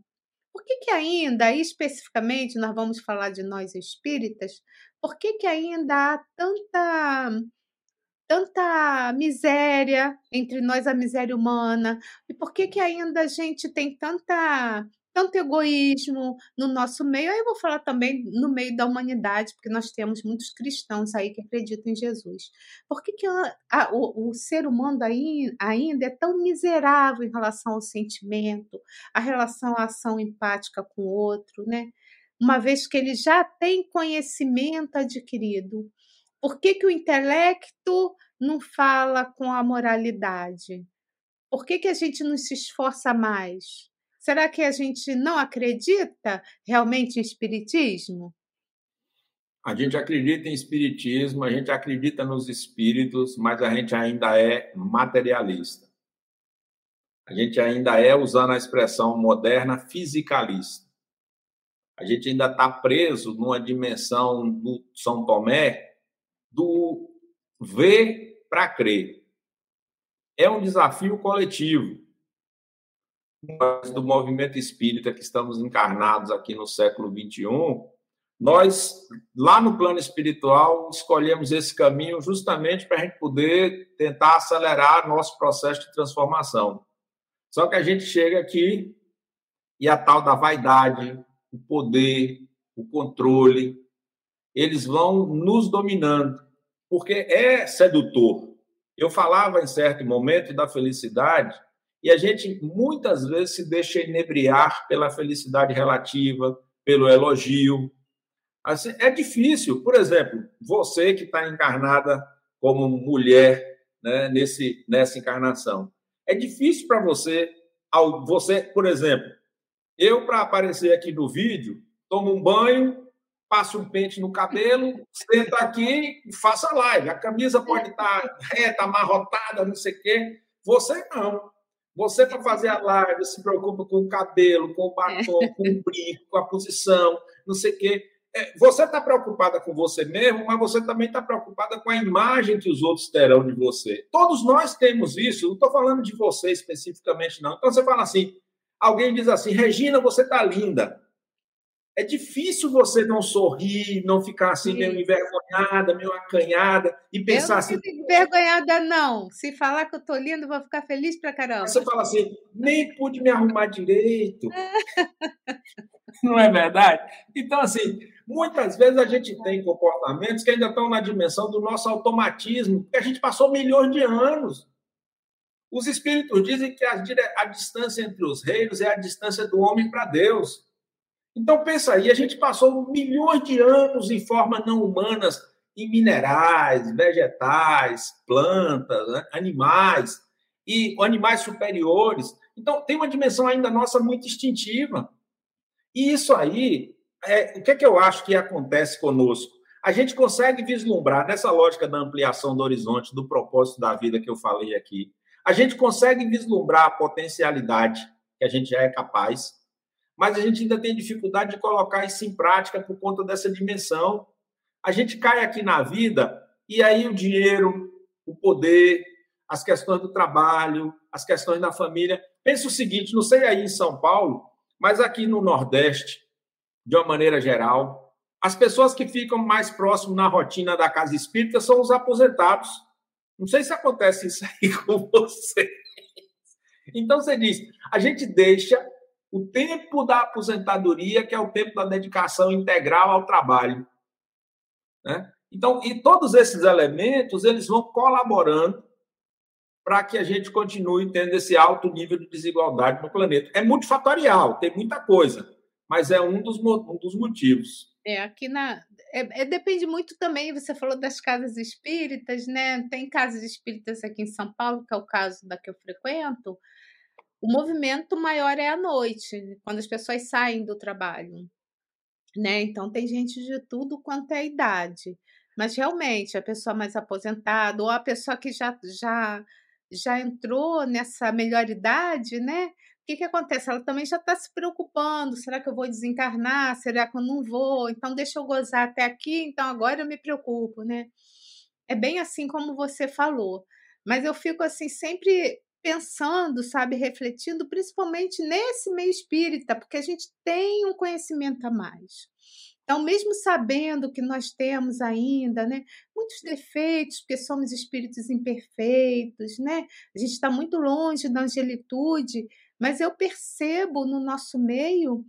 por que, que ainda, especificamente, nós vamos falar de nós espíritas, por que, que ainda há tanta tanta miséria entre nós a miséria humana? E por que que ainda a gente tem tanta tanto egoísmo no nosso meio. Aí eu vou falar também no meio da humanidade, porque nós temos muitos cristãos aí que acreditam em Jesus. Por que, que a, a, o, o, ser humano aí, ainda é tão miserável em relação ao sentimento, a relação à ação empática com o outro, né? Uma vez que ele já tem conhecimento adquirido. Por que, que o intelecto não fala com a moralidade? Por que, que a gente não se esforça mais? Será que a gente não acredita realmente em espiritismo? A gente acredita em espiritismo, a gente acredita nos espíritos, mas a gente ainda é materialista. A gente ainda é, usando a expressão moderna, fisicalista. A gente ainda está preso numa dimensão do São Tomé do ver para crer. É um desafio coletivo. Do movimento espírita que estamos encarnados aqui no século XXI, nós, lá no plano espiritual, escolhemos esse caminho justamente para a gente poder tentar acelerar nosso processo de transformação. Só que a gente chega aqui e a tal da vaidade, o poder, o controle, eles vão nos dominando, porque é sedutor. Eu falava em certo momento da felicidade e a gente muitas vezes se deixa inebriar pela felicidade relativa, pelo elogio. Assim, é difícil. Por exemplo, você que está encarnada como mulher né, nesse, nessa encarnação, é difícil para você, você, por exemplo, eu para aparecer aqui no vídeo, tomo um banho, passo um pente no cabelo, senta aqui e faça live. A camisa pode estar tá reta, amarrotada, não sei o quê. Você não. Você, para fazer a live, se preocupa com o cabelo, com o batom, é. com o brinco, com a posição, não sei o quê. É, você está preocupada com você mesmo, mas você também está preocupada com a imagem que os outros terão de você. Todos nós temos isso, não estou falando de você especificamente, não. Então você fala assim: alguém diz assim, Regina, você está linda. É difícil você não sorrir, não ficar assim Sim. meio envergonhada, meio acanhada e pensar eu não assim. envergonhada, não. Se falar que eu tô linda, vou ficar feliz pra caramba. Você fala assim, nem pude me arrumar direito. não é verdade? Então, assim, Muitas vezes a gente tem comportamentos que ainda estão na dimensão do nosso automatismo, porque a gente passou milhões de anos. Os espíritos dizem que a, a distância entre os reinos é a distância do homem para Deus. Então pensa aí, a gente passou milhões de anos em formas não humanas, em minerais, vegetais, plantas, né, animais e animais superiores. Então tem uma dimensão ainda nossa muito instintiva. E isso aí é, o que, é que eu acho que acontece conosco? A gente consegue vislumbrar, nessa lógica da ampliação do horizonte, do propósito da vida que eu falei aqui, a gente consegue vislumbrar a potencialidade que a gente já é capaz, mas a gente ainda tem dificuldade de colocar isso em prática por conta dessa dimensão. A gente cai aqui na vida e aí o dinheiro, o poder, as questões do trabalho, as questões da família. Pensa o seguinte: não sei aí em São Paulo, mas aqui no Nordeste, de uma maneira geral. As pessoas que ficam mais próximo na rotina da casa espírita são os aposentados. Não sei se acontece isso aí com você. Então você diz, a gente deixa o tempo da aposentadoria, que é o tempo da dedicação integral ao trabalho. Né? Então, e todos esses elementos, eles vão colaborando para que a gente continue tendo esse alto nível de desigualdade no planeta. É multifatorial, tem muita coisa mas é um dos, um dos motivos. É, aqui na. É, é, depende muito também, você falou das casas espíritas, né? Tem casas espíritas aqui em São Paulo, que é o caso da que eu frequento. O movimento maior é à noite, quando as pessoas saem do trabalho. Né? Então tem gente de tudo quanto é idade. Mas realmente, a pessoa mais aposentada, ou a pessoa que já, já, já entrou nessa melhor idade, né? o que, que acontece? Ela também já está se preocupando: será que eu vou desencarnar? Será que eu não vou? Então, deixa eu gozar até aqui, então agora eu me preocupo, né? É bem assim como você falou. Mas eu fico assim, sempre pensando, sabe, refletindo, principalmente nesse meio espírita, porque a gente tem um conhecimento a mais. Então, mesmo sabendo que nós temos ainda né, muitos defeitos, porque somos espíritos imperfeitos, né? a gente está muito longe da angelitude, mas eu percebo no nosso meio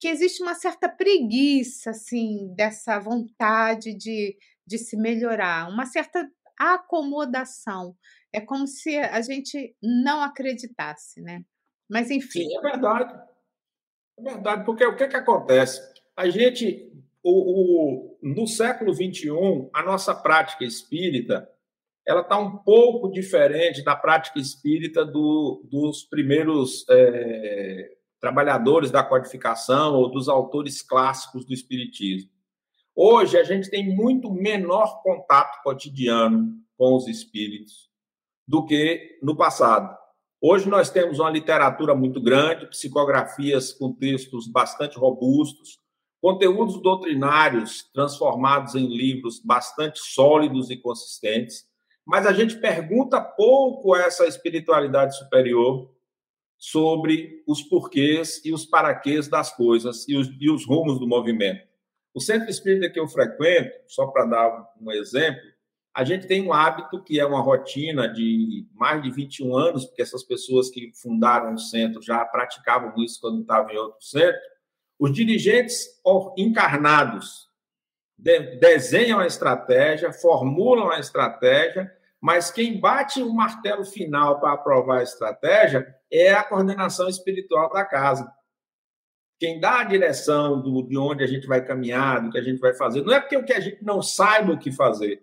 que existe uma certa preguiça, assim, dessa vontade de, de se melhorar, uma certa acomodação. É como se a gente não acreditasse, né? Mas enfim. Sim, é verdade. É verdade, porque o que, que acontece? A gente, o, o, no século XXI, a nossa prática espírita ela está um pouco diferente da prática espírita do, dos primeiros é, trabalhadores da codificação ou dos autores clássicos do espiritismo. Hoje a gente tem muito menor contato cotidiano com os espíritos do que no passado. Hoje nós temos uma literatura muito grande, psicografias com textos bastante robustos, conteúdos doutrinários transformados em livros bastante sólidos e consistentes, mas a gente pergunta pouco a essa espiritualidade superior sobre os porquês e os paraquês das coisas e os, e os rumos do movimento. O centro espírita que eu frequento, só para dar um exemplo, a gente tem um hábito que é uma rotina de mais de 21 anos, porque essas pessoas que fundaram o centro já praticavam isso quando estavam em outro centro. Os dirigentes encarnados desenham a estratégia, formulam a estratégia, mas quem bate o martelo final para aprovar a estratégia é a coordenação espiritual da casa. Quem dá a direção do, de onde a gente vai caminhar, do que a gente vai fazer, não é porque o que a gente não saiba o que fazer,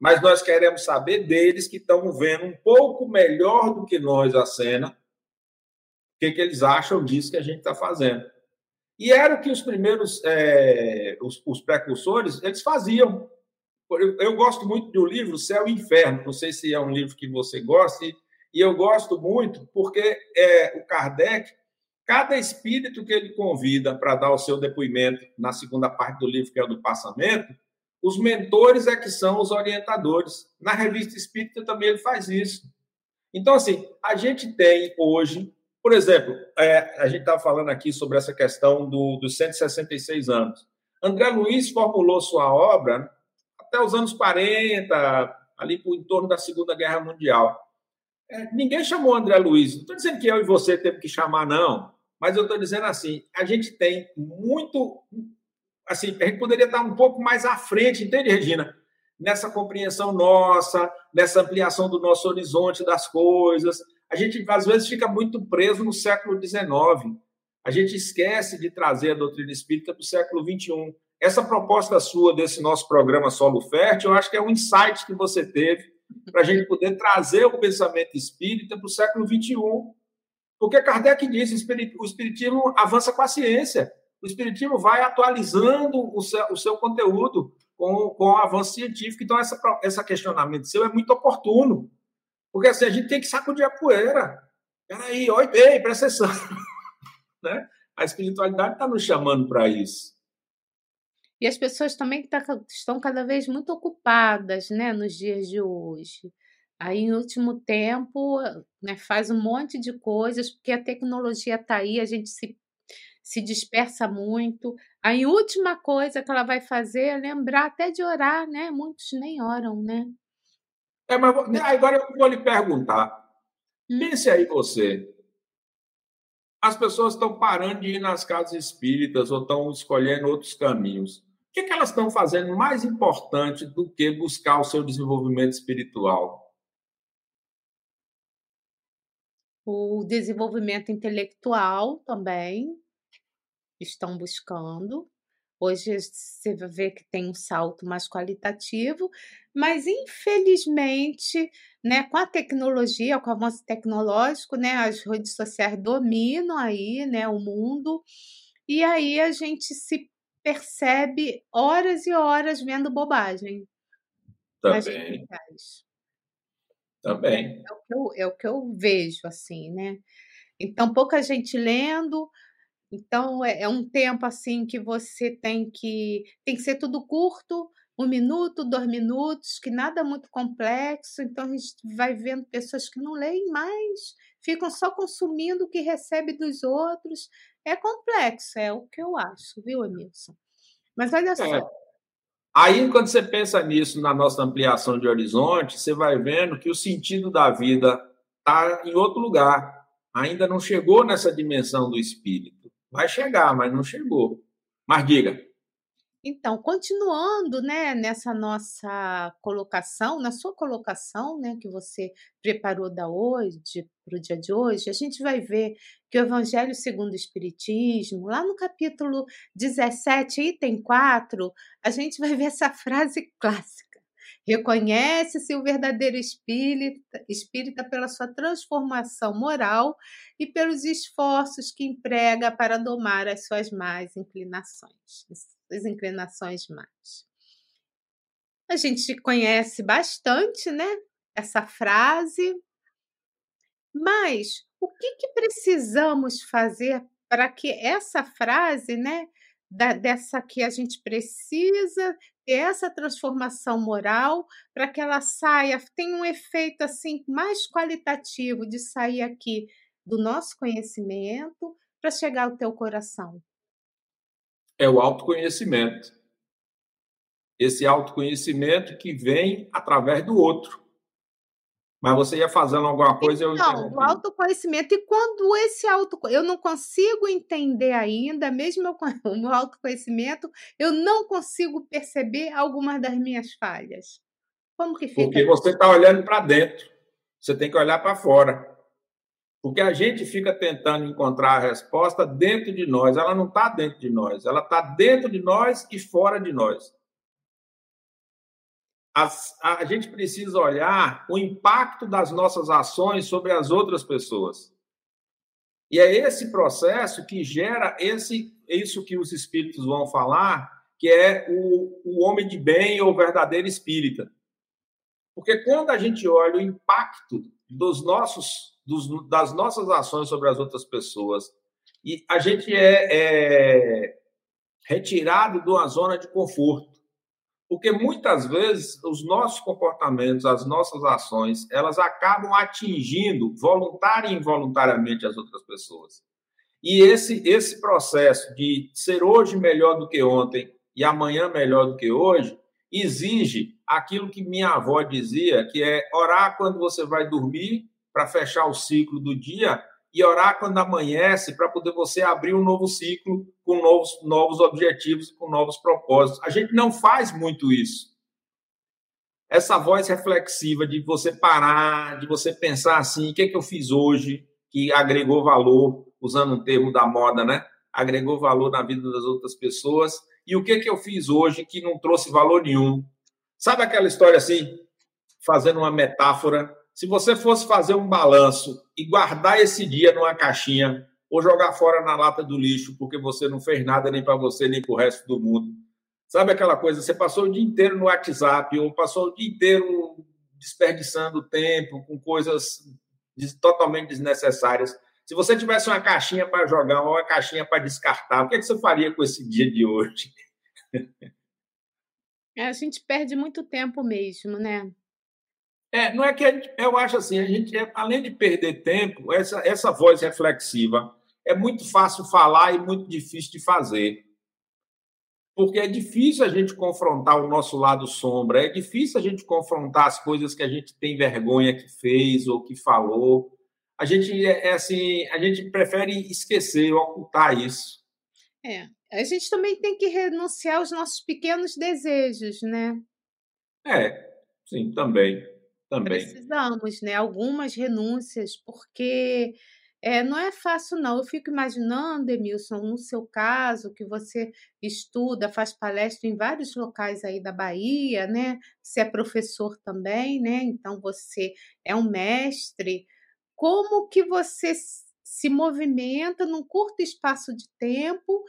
mas nós queremos saber deles que estão vendo um pouco melhor do que nós a cena, o que, que eles acham disso que a gente está fazendo. E era o que os primeiros, é, os, os, precursores, eles faziam. Eu, eu, gosto muito do livro Céu e Inferno, não sei se é um livro que você gosta, e, e eu gosto muito porque é, o Kardec Cada espírito que ele convida para dar o seu depoimento na segunda parte do livro, que é o do passamento, os mentores é que são os orientadores. Na revista espírita também ele faz isso. Então, assim, a gente tem hoje, por exemplo, é, a gente estava falando aqui sobre essa questão do, dos 166 anos. André Luiz formulou sua obra até os anos 40, ali por, em torno da Segunda Guerra Mundial. É, ninguém chamou André Luiz. Não estou dizendo que eu e você temos que chamar, não. Mas eu estou dizendo assim, a gente tem muito, assim, a gente poderia estar um pouco mais à frente, entende, Regina? Nessa compreensão nossa, nessa ampliação do nosso horizonte das coisas. A gente, às vezes, fica muito preso no século XIX. A gente esquece de trazer a doutrina espírita para o século XXI. Essa proposta sua desse nosso programa Solo Fértil, eu acho que é um insight que você teve para a gente poder trazer o pensamento espírita para o século XXI porque Kardec diz que o Espiritismo avança com a ciência. O Espiritismo vai atualizando o seu, o seu conteúdo com, com o avanço científico. Então, essa, questionamento seu é muito oportuno. Porque assim, a gente tem que sacudir a poeira. Peraí, oi, ei, presta atenção. né? A espiritualidade está nos chamando para isso. E as pessoas também tá, estão cada vez muito ocupadas né, nos dias de hoje. Aí, em último tempo, né, faz um monte de coisas, porque a tecnologia está aí, a gente se, se dispersa muito. Aí, última coisa que ela vai fazer é lembrar até de orar, né? Muitos nem oram, né? É, mas né, agora eu vou lhe perguntar. Hum. Pense aí você. As pessoas estão parando de ir nas casas espíritas ou estão escolhendo outros caminhos. O que, é que elas estão fazendo mais importante do que buscar o seu desenvolvimento espiritual? O desenvolvimento intelectual também estão buscando. Hoje você vai ver que tem um salto mais qualitativo, mas infelizmente, né, com a tecnologia, com o avanço tecnológico, né, as redes sociais dominam aí, né, o mundo, e aí a gente se percebe horas e horas vendo bobagem. Também. Também. É o, que eu, é o que eu vejo, assim, né? Então, pouca gente lendo, então é, é, um tempo assim que você tem que tem que ser tudo curto, um minuto, dois minutos, que nada muito complexo. Então a gente vai vendo pessoas que não leem mais, ficam só consumindo o que recebe dos outros. É complexo, é o que eu acho, viu, Emilson? Mas olha é. só. Aí, quando você pensa nisso, na nossa ampliação de horizonte, você vai vendo que o sentido da vida está em outro lugar. Ainda não chegou nessa dimensão do espírito. Vai chegar, mas não chegou. Mas diga. Então, continuando, né, nessa nossa colocação, na sua colocação, né, que você preparou da hoje para o dia de hoje, a gente vai ver que o Evangelho segundo o Espiritismo, lá no capítulo 17, item 4, a gente vai ver essa frase clássica, Reconhece-se o verdadeiro espírita, espírita pela sua transformação moral e pelos esforços que emprega para domar as suas más inclinações, as inclinações más. A gente conhece bastante, né? Essa frase, mas o que, que precisamos fazer para que essa frase, né, da, dessa que a gente precisa ter essa transformação moral para que ela saia, tenha um efeito assim mais qualitativo de sair aqui do nosso conhecimento para chegar ao teu coração? É o autoconhecimento. Esse autoconhecimento que vem através do outro. Mas você ia fazendo alguma coisa, então, eu Então, o autoconhecimento. E quando esse auto, eu não consigo entender ainda, mesmo eu, o meu autoconhecimento, eu não consigo perceber algumas das minhas falhas. Como que fica? Porque você está olhando para dentro. Você tem que olhar para fora. Porque a gente fica tentando encontrar a resposta dentro de nós. Ela não está dentro de nós. Ela está dentro de nós e fora de nós as, a gente precisa olhar o impacto das nossas ações sobre as outras pessoas. E é esse processo que gera esse isso que os espíritos vão falar, que é o, o homem de bem ou verdadeiro espírita. Porque quando a gente olha o impacto dos nossos, dos, das nossas ações sobre as outras pessoas, e a gente é, é retirado de uma zona de conforto. Porque muitas vezes os nossos comportamentos, as nossas ações, elas acabam atingindo voluntária e involuntariamente as outras pessoas. E esse esse processo de ser hoje melhor do que ontem e amanhã melhor do que hoje exige aquilo que minha avó dizia, que é orar quando você vai dormir para fechar o ciclo do dia e orar quando amanhece para poder você abrir um novo ciclo com novos, novos objetivos, com novos propósitos. A gente não faz muito isso. Essa voz reflexiva de você parar, de você pensar assim, o que, é que eu fiz hoje que agregou valor, usando um termo da moda, né? Agregou valor na vida das outras pessoas. E o que, é que eu fiz hoje que não trouxe valor nenhum? Sabe aquela história assim, fazendo uma metáfora se você fosse fazer um balanço e guardar esse dia numa caixinha ou jogar fora na lata do lixo porque você não fez nada nem para você nem para o resto do mundo. Sabe aquela coisa? Você passou o dia inteiro no WhatsApp ou passou o dia inteiro desperdiçando tempo com coisas totalmente desnecessárias. Se você tivesse uma caixinha para jogar ou uma caixinha para descartar, o que, é que você faria com esse dia de hoje? É, a gente perde muito tempo mesmo, né? É, não é que gente, eu acho assim, a gente, é, além de perder tempo, essa, essa voz reflexiva é muito fácil falar e muito difícil de fazer. Porque é difícil a gente confrontar o nosso lado sombra, é difícil a gente confrontar as coisas que a gente tem vergonha que fez ou que falou. A gente é, é assim, a gente prefere esquecer, ocultar isso. É, a gente também tem que renunciar aos nossos pequenos desejos, né? É, sim, também. Também. Precisamos, né? Algumas renúncias, porque é, não é fácil, não. Eu fico imaginando, Emilson, no seu caso, que você estuda, faz palestra em vários locais aí da Bahia, né? Você é professor também, né? Então você é um mestre. Como que você se movimenta num curto espaço de tempo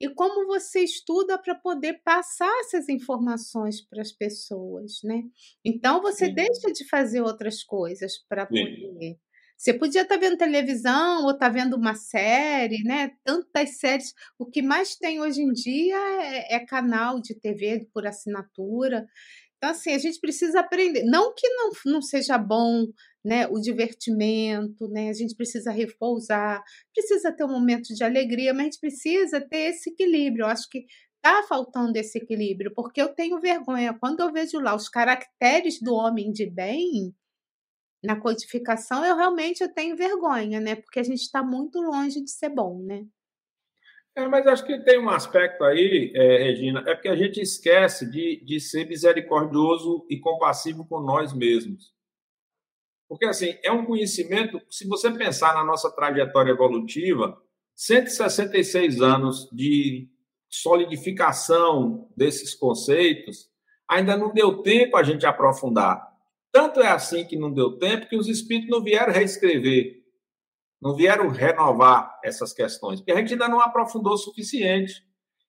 e como você estuda para poder passar essas informações para as pessoas, né? Então você Sim. deixa de fazer outras coisas para poder. Você podia estar tá vendo televisão ou estar tá vendo uma série, né? Tantas séries. O que mais tem hoje em dia é, é canal de TV por assinatura. Então, assim, a gente precisa aprender. Não que não, não seja bom né, o divertimento, né? A gente precisa repousar, precisa ter um momento de alegria, mas a gente precisa ter esse equilíbrio. Eu acho que está faltando esse equilíbrio, porque eu tenho vergonha. Quando eu vejo lá os caracteres do homem de bem na codificação, eu realmente eu tenho vergonha, né? Porque a gente está muito longe de ser bom, né? É, mas acho que tem um aspecto aí, é, Regina, é que a gente esquece de, de ser misericordioso e compassivo com nós mesmos. Porque, assim, é um conhecimento, se você pensar na nossa trajetória evolutiva, 166 anos de solidificação desses conceitos, Ainda não deu tempo a gente aprofundar. Tanto é assim que não deu tempo que os espíritos não vieram reescrever, não vieram renovar essas questões, porque a gente ainda não aprofundou o suficiente.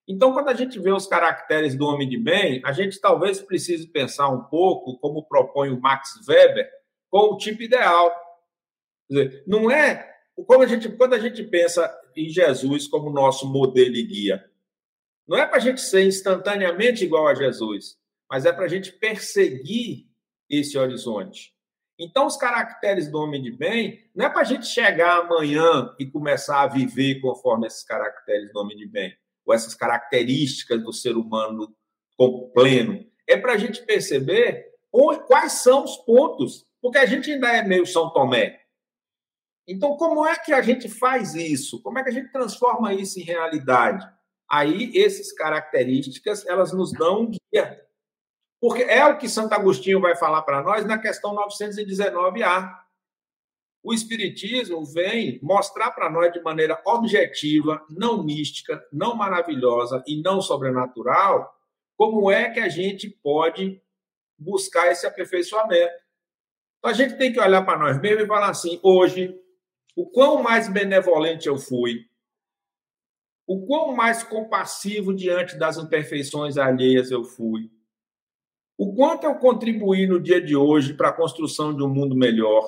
Então, quando a gente vê os caracteres do homem de bem, a gente talvez precise pensar um pouco, como propõe o Max Weber, com o tipo ideal. Dizer, não é. Como a gente, quando a gente pensa em Jesus como nosso modelo e guia, não é para a gente ser instantaneamente igual a Jesus, mas é para a gente perseguir esse horizonte. Então, os caracteres do homem de bem não é para a gente chegar amanhã e começar a viver conforme esses caracteres do homem de bem ou essas características do ser humano pleno. É para a gente perceber quais são os pontos, porque a gente ainda é meio São Tomé. Então, como é que a gente faz isso? Como é que a gente transforma isso em realidade? Aí, essas características, elas nos dão um guia. Porque é o que Santo Agostinho vai falar para nós na questão 919A o Espiritismo vem mostrar para nós de maneira objetiva, não mística, não maravilhosa e não sobrenatural, como é que a gente pode buscar esse aperfeiçoamento. A gente tem que olhar para nós mesmos e falar assim: hoje, o quão mais benevolente eu fui, o quão mais compassivo diante das imperfeições alheias eu fui, o quanto eu contribuí no dia de hoje para a construção de um mundo melhor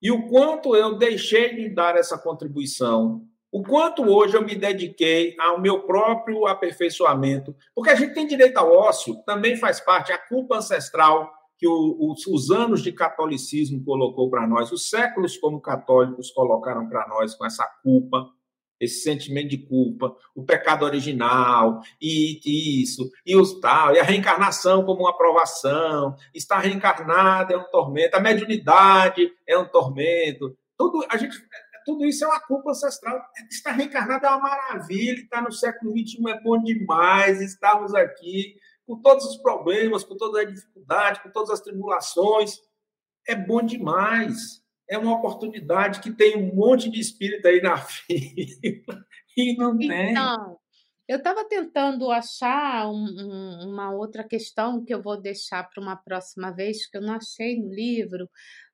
e o quanto eu deixei de dar essa contribuição, o quanto hoje eu me dediquei ao meu próprio aperfeiçoamento, porque a gente tem direito ao ócio, também faz parte, a culpa ancestral que o, os, os anos de catolicismo colocou para nós, os séculos como católicos colocaram para nós com essa culpa, esse sentimento de culpa, o pecado original, e, e isso, e os tal, e a reencarnação como uma aprovação, estar reencarnado é um tormento, a mediunidade é um tormento, tudo, a gente, tudo isso é uma culpa ancestral. Estar reencarnado é uma maravilha, estar no século XXI é bom demais, estarmos aqui com todos os problemas, com todas as dificuldades, com todas as tribulações, é bom demais é uma oportunidade que tem um monte de espírito aí na fila e não tem. Então, eu estava tentando achar um, um, uma outra questão que eu vou deixar para uma próxima vez, que eu não achei no livro,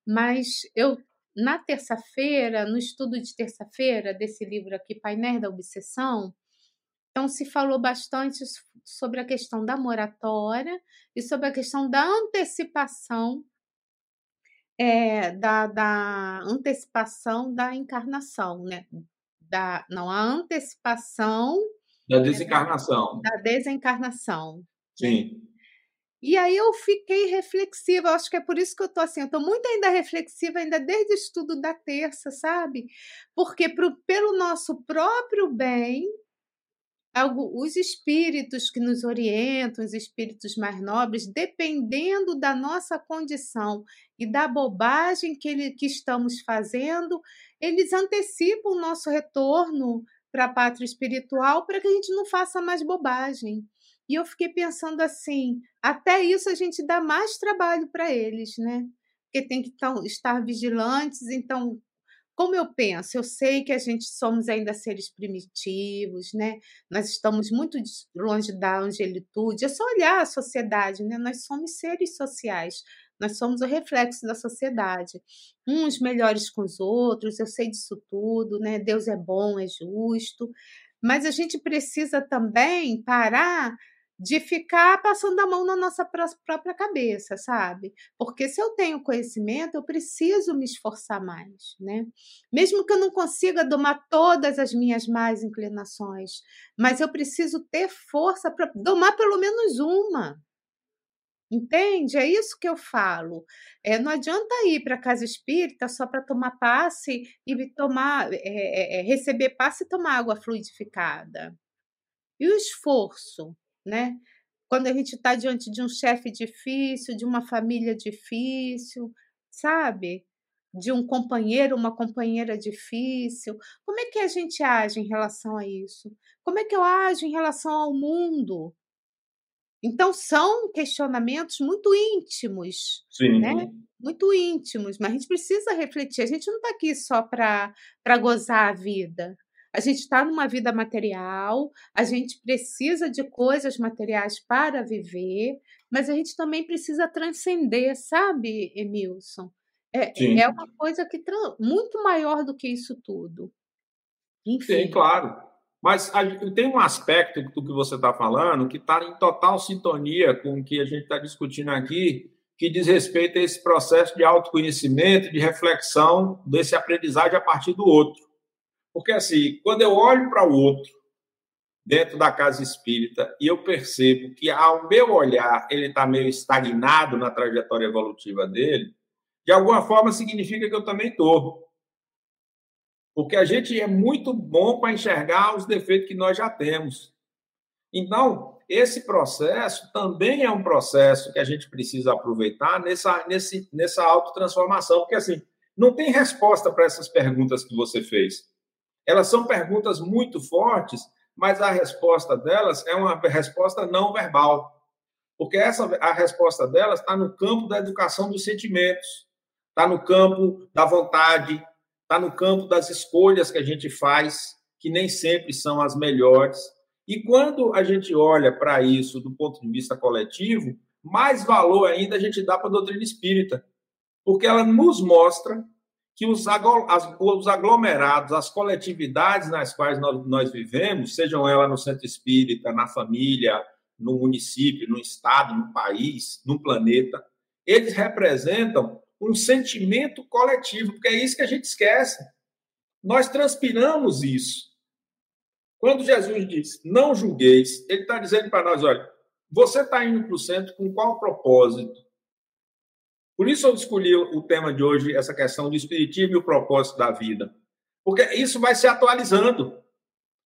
mas eu na terça-feira, no estudo de terça-feira desse livro aqui, Painel da Obsessão, então se falou bastante sobre a questão da moratória e sobre a questão da antecipação é, da, da antecipação da encarnação, né? Da, não, a antecipação da desencarnação. Da desencarnação. Né? Sim. E aí eu fiquei reflexiva, acho que é por isso que eu estou assim, eu estou muito ainda reflexiva, ainda desde o estudo da terça, sabe? Porque pro, pelo nosso próprio bem, os espíritos que nos orientam, os espíritos mais nobres, dependendo da nossa condição e da bobagem que, ele, que estamos fazendo, eles antecipam o nosso retorno para a pátria espiritual para que a gente não faça mais bobagem. E eu fiquei pensando assim, até isso a gente dá mais trabalho para eles, né? Porque tem que estar vigilantes, então como eu penso, eu sei que a gente somos ainda seres primitivos, né? Nós estamos muito longe da angelitude. É só olhar a sociedade, né? Nós somos seres sociais. Nós somos o reflexo da sociedade. Uns melhores com os outros, eu sei disso tudo, né? Deus é bom, é justo. Mas a gente precisa também parar de ficar passando a mão na nossa própria cabeça, sabe? Porque se eu tenho conhecimento, eu preciso me esforçar mais, né? Mesmo que eu não consiga domar todas as minhas más inclinações, mas eu preciso ter força para domar pelo menos uma. Entende? É isso que eu falo. É, não adianta ir para a casa espírita só para tomar passe e tomar, é, é, é, receber passe e tomar água fluidificada. E o esforço? Né? Quando a gente está diante de um chefe difícil, de uma família difícil, sabe? De um companheiro, uma companheira difícil. Como é que a gente age em relação a isso? Como é que eu ajo em relação ao mundo? Então, são questionamentos muito íntimos, Sim. né? Muito íntimos, mas a gente precisa refletir. A gente não está aqui só para gozar a vida. A gente está numa vida material, a gente precisa de coisas materiais para viver, mas a gente também precisa transcender, sabe, Emilson? É, é uma coisa que muito maior do que isso tudo. Enfim. Sim, claro. Mas tem um aspecto do que você está falando que está em total sintonia com o que a gente está discutindo aqui, que diz respeito a esse processo de autoconhecimento, de reflexão, desse aprendizagem a partir do outro. Porque, assim, quando eu olho para o outro, dentro da casa espírita, e eu percebo que, ao meu olhar, ele está meio estagnado na trajetória evolutiva dele, de alguma forma significa que eu também estou. Porque a gente é muito bom para enxergar os defeitos que nós já temos. Então, esse processo também é um processo que a gente precisa aproveitar nessa, nesse, nessa autotransformação, porque assim, não tem resposta para essas perguntas que você fez. Elas são perguntas muito fortes, mas a resposta delas é uma resposta não verbal. Porque essa, a resposta delas está no campo da educação dos sentimentos, está no campo da vontade, está no campo das escolhas que a gente faz, que nem sempre são as melhores e quando a gente olha para isso do ponto de vista coletivo, mais valor ainda a gente dá para a doutrina espírita, porque ela nos mostra que os, aglomerados, as coletividades nas quais nós, vivemos, sejam elas no centro espírita, na família, no município, no estado, no país, no planeta, eles representam um sentimento coletivo, porque é isso que a gente esquece. Nós transpiramos isso. Quando Jesus diz, não julgueis, ele está dizendo para nós, olha, você está indo para o centro com qual propósito? Por isso eu escolhi o tema de hoje, essa questão do espiritismo e o propósito da vida. Porque isso vai se atualizando.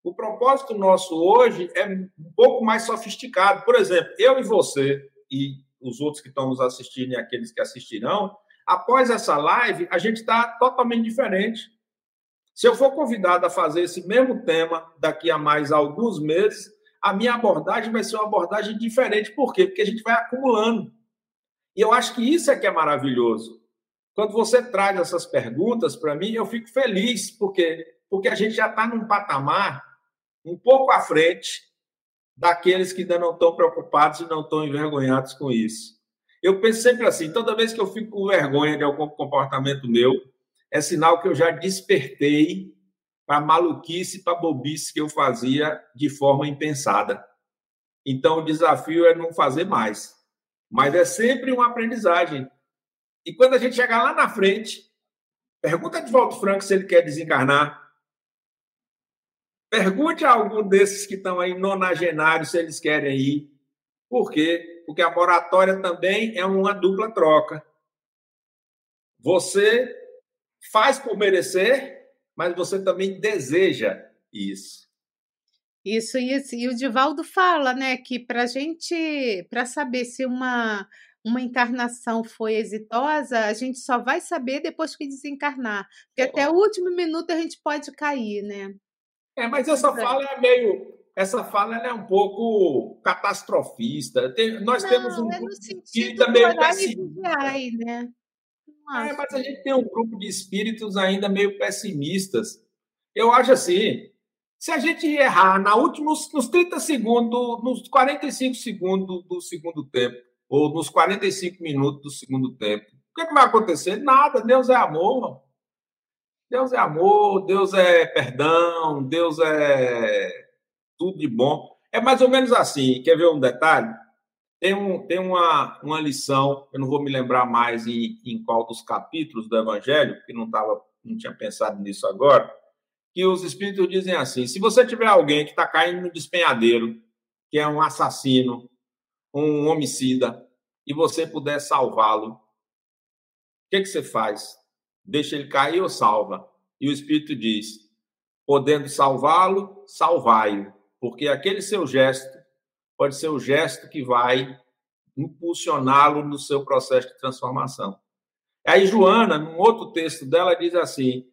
O propósito nosso hoje é um pouco mais sofisticado. Por exemplo, eu e você, e os outros que estão nos assistindo e aqueles que assistirão, após essa live, a gente está totalmente diferente. Se eu for convidado a fazer esse mesmo tema daqui a mais alguns meses, a minha abordagem vai ser uma abordagem diferente. Por quê? Porque a gente vai acumulando. E eu acho que isso é que é maravilhoso. Quando você traz essas perguntas para mim, eu fico feliz, porque porque a gente já está num patamar um pouco à frente daqueles que ainda não estão preocupados e não estão envergonhados com isso. Eu penso sempre assim, toda vez que eu fico com vergonha de algum comportamento meu, é sinal que eu já despertei para maluquice, para bobice que eu fazia de forma impensada. Então, o desafio é não fazer mais. Mas é sempre uma aprendizagem. E quando a gente chegar lá na frente, pergunta de Volta Franco se ele quer desencarnar. Pergunte a algum desses que estão aí nonagenários se eles querem ir. Por quê? Porque a moratória também é uma dupla troca. Você faz por merecer, mas você também deseja isso. Isso, isso. E o Divaldo fala, né, que para gente, para saber se uma uma encarnação foi exitosa, a gente só vai saber depois que desencarnar, porque até o último minuto a gente pode cair, né? É, mas essa é. fala é meio, essa fala é um pouco catastrofista. Tem, nós Não, temos um é no meio pessimista. né? É, mas a gente tem um grupo de espíritos ainda meio pessimistas. Eu acho assim, se a gente errar na últimos, nos 30 segundos, nos 45 segundos do segundo tempo, ou nos 45 minutos do segundo tempo, o que, é que vai acontecer? Nada, Deus é amor. Deus é amor, Deus é perdão, Deus é tudo de bom. É mais ou menos assim. Quer ver um detalhe? Tem, um, tem uma, uma lição, eu não vou me lembrar mais em, em qual dos capítulos do Evangelho, porque não, tava, não tinha pensado nisso agora, que os Espíritos dizem assim: se você tiver alguém que está caindo no despenhadeiro, que é um assassino, um homicida, e você puder salvá-lo, o que, que você faz? Deixa ele cair ou salva? E o Espírito diz: podendo salvá-lo, salvai-o, porque aquele seu gesto pode ser o gesto que vai impulsioná-lo no seu processo de transformação. Aí, Joana, num outro texto dela, diz assim: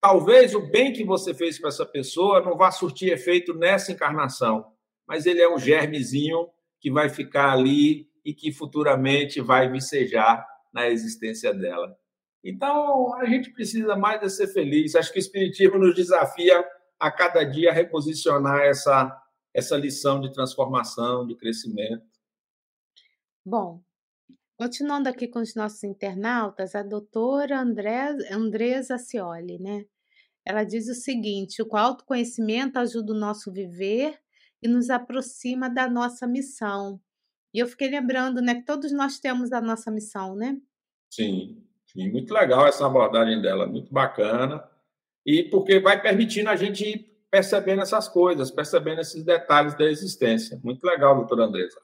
talvez o bem que você fez para essa pessoa não vá surtir efeito nessa encarnação, mas ele é um germezinho que vai ficar ali e que futuramente vai vicejar na existência dela. Então, a gente precisa mais de ser feliz. Acho que o Espiritismo nos desafia a cada dia reposicionar essa, essa lição de transformação, de crescimento. Bom, continuando aqui com os nossos internautas, a doutora André, Andresa Cioli, né? Ela diz o seguinte: o autoconhecimento ajuda o nosso viver e nos aproxima da nossa missão. E eu fiquei lembrando, né, que todos nós temos a nossa missão, né? Sim, sim, muito legal essa abordagem dela, muito bacana. E porque vai permitindo a gente ir percebendo essas coisas, percebendo esses detalhes da existência. Muito legal, doutora Andresa.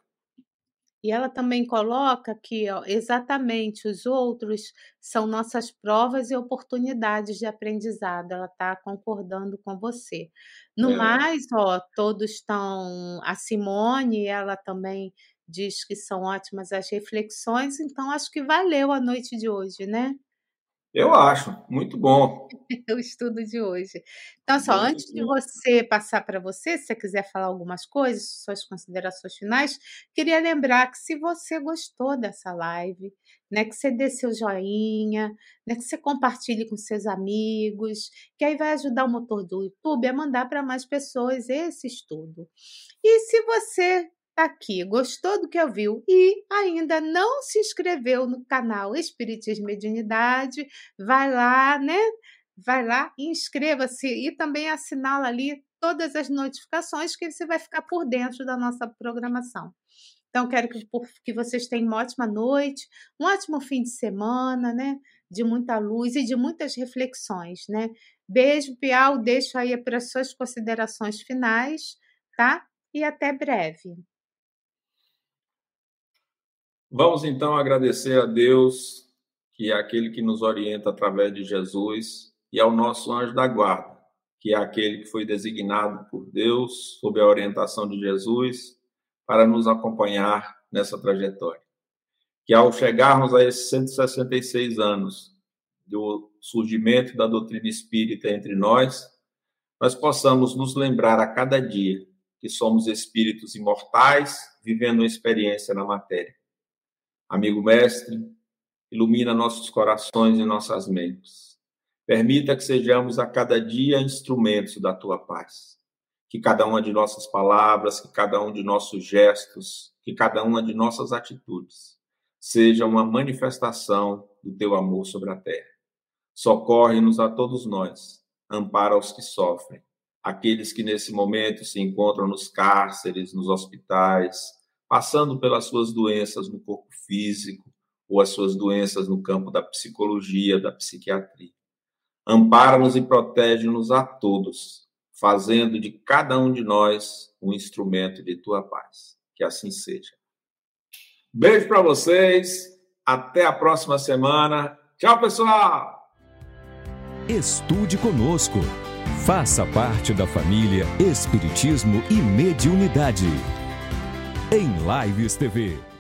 E ela também coloca que ó, exatamente os outros são nossas provas e oportunidades de aprendizado. Ela está concordando com você. No é. mais, ó, todos estão. A Simone, ela também diz que são ótimas as reflexões, então acho que valeu a noite de hoje, né? Eu acho, muito bom. o estudo de hoje. Então, só muito antes bom. de você passar para você, se você quiser falar algumas coisas, suas considerações finais, queria lembrar que se você gostou dessa live, né, que você dê seu joinha, né, que você compartilhe com seus amigos, que aí vai ajudar o motor do YouTube a mandar para mais pessoas esse estudo. E se você aqui, gostou do que ouviu e ainda não se inscreveu no canal Espiritismo e Mediunidade, vai lá, né? Vai lá inscreva-se e também assinala ali todas as notificações que você vai ficar por dentro da nossa programação. Então, quero que, que vocês tenham uma ótima noite, um ótimo fim de semana, né? De muita luz e de muitas reflexões, né? Beijo, Piau, deixo aí para suas considerações finais, tá? E até breve. Vamos então agradecer a Deus, que é aquele que nos orienta através de Jesus, e ao nosso anjo da guarda, que é aquele que foi designado por Deus, sob a orientação de Jesus, para nos acompanhar nessa trajetória. Que ao chegarmos a esses 166 anos do surgimento da doutrina espírita entre nós, nós possamos nos lembrar a cada dia que somos espíritos imortais vivendo uma experiência na matéria Amigo mestre, ilumina nossos corações e nossas mentes. Permita que sejamos a cada dia instrumentos da tua paz. Que cada uma de nossas palavras, que cada um de nossos gestos, que cada uma de nossas atitudes seja uma manifestação do teu amor sobre a terra. Socorre-nos a todos nós, ampara os que sofrem, aqueles que nesse momento se encontram nos cárceres, nos hospitais, passando pelas suas doenças no corpo físico ou as suas doenças no campo da psicologia, da psiquiatria. Ampara-nos e protege-nos a todos, fazendo de cada um de nós um instrumento de tua paz. Que assim seja. Beijo para vocês. Até a próxima semana. Tchau, pessoal. Estude conosco. Faça parte da família Espiritismo e Mediunidade em Lives TV.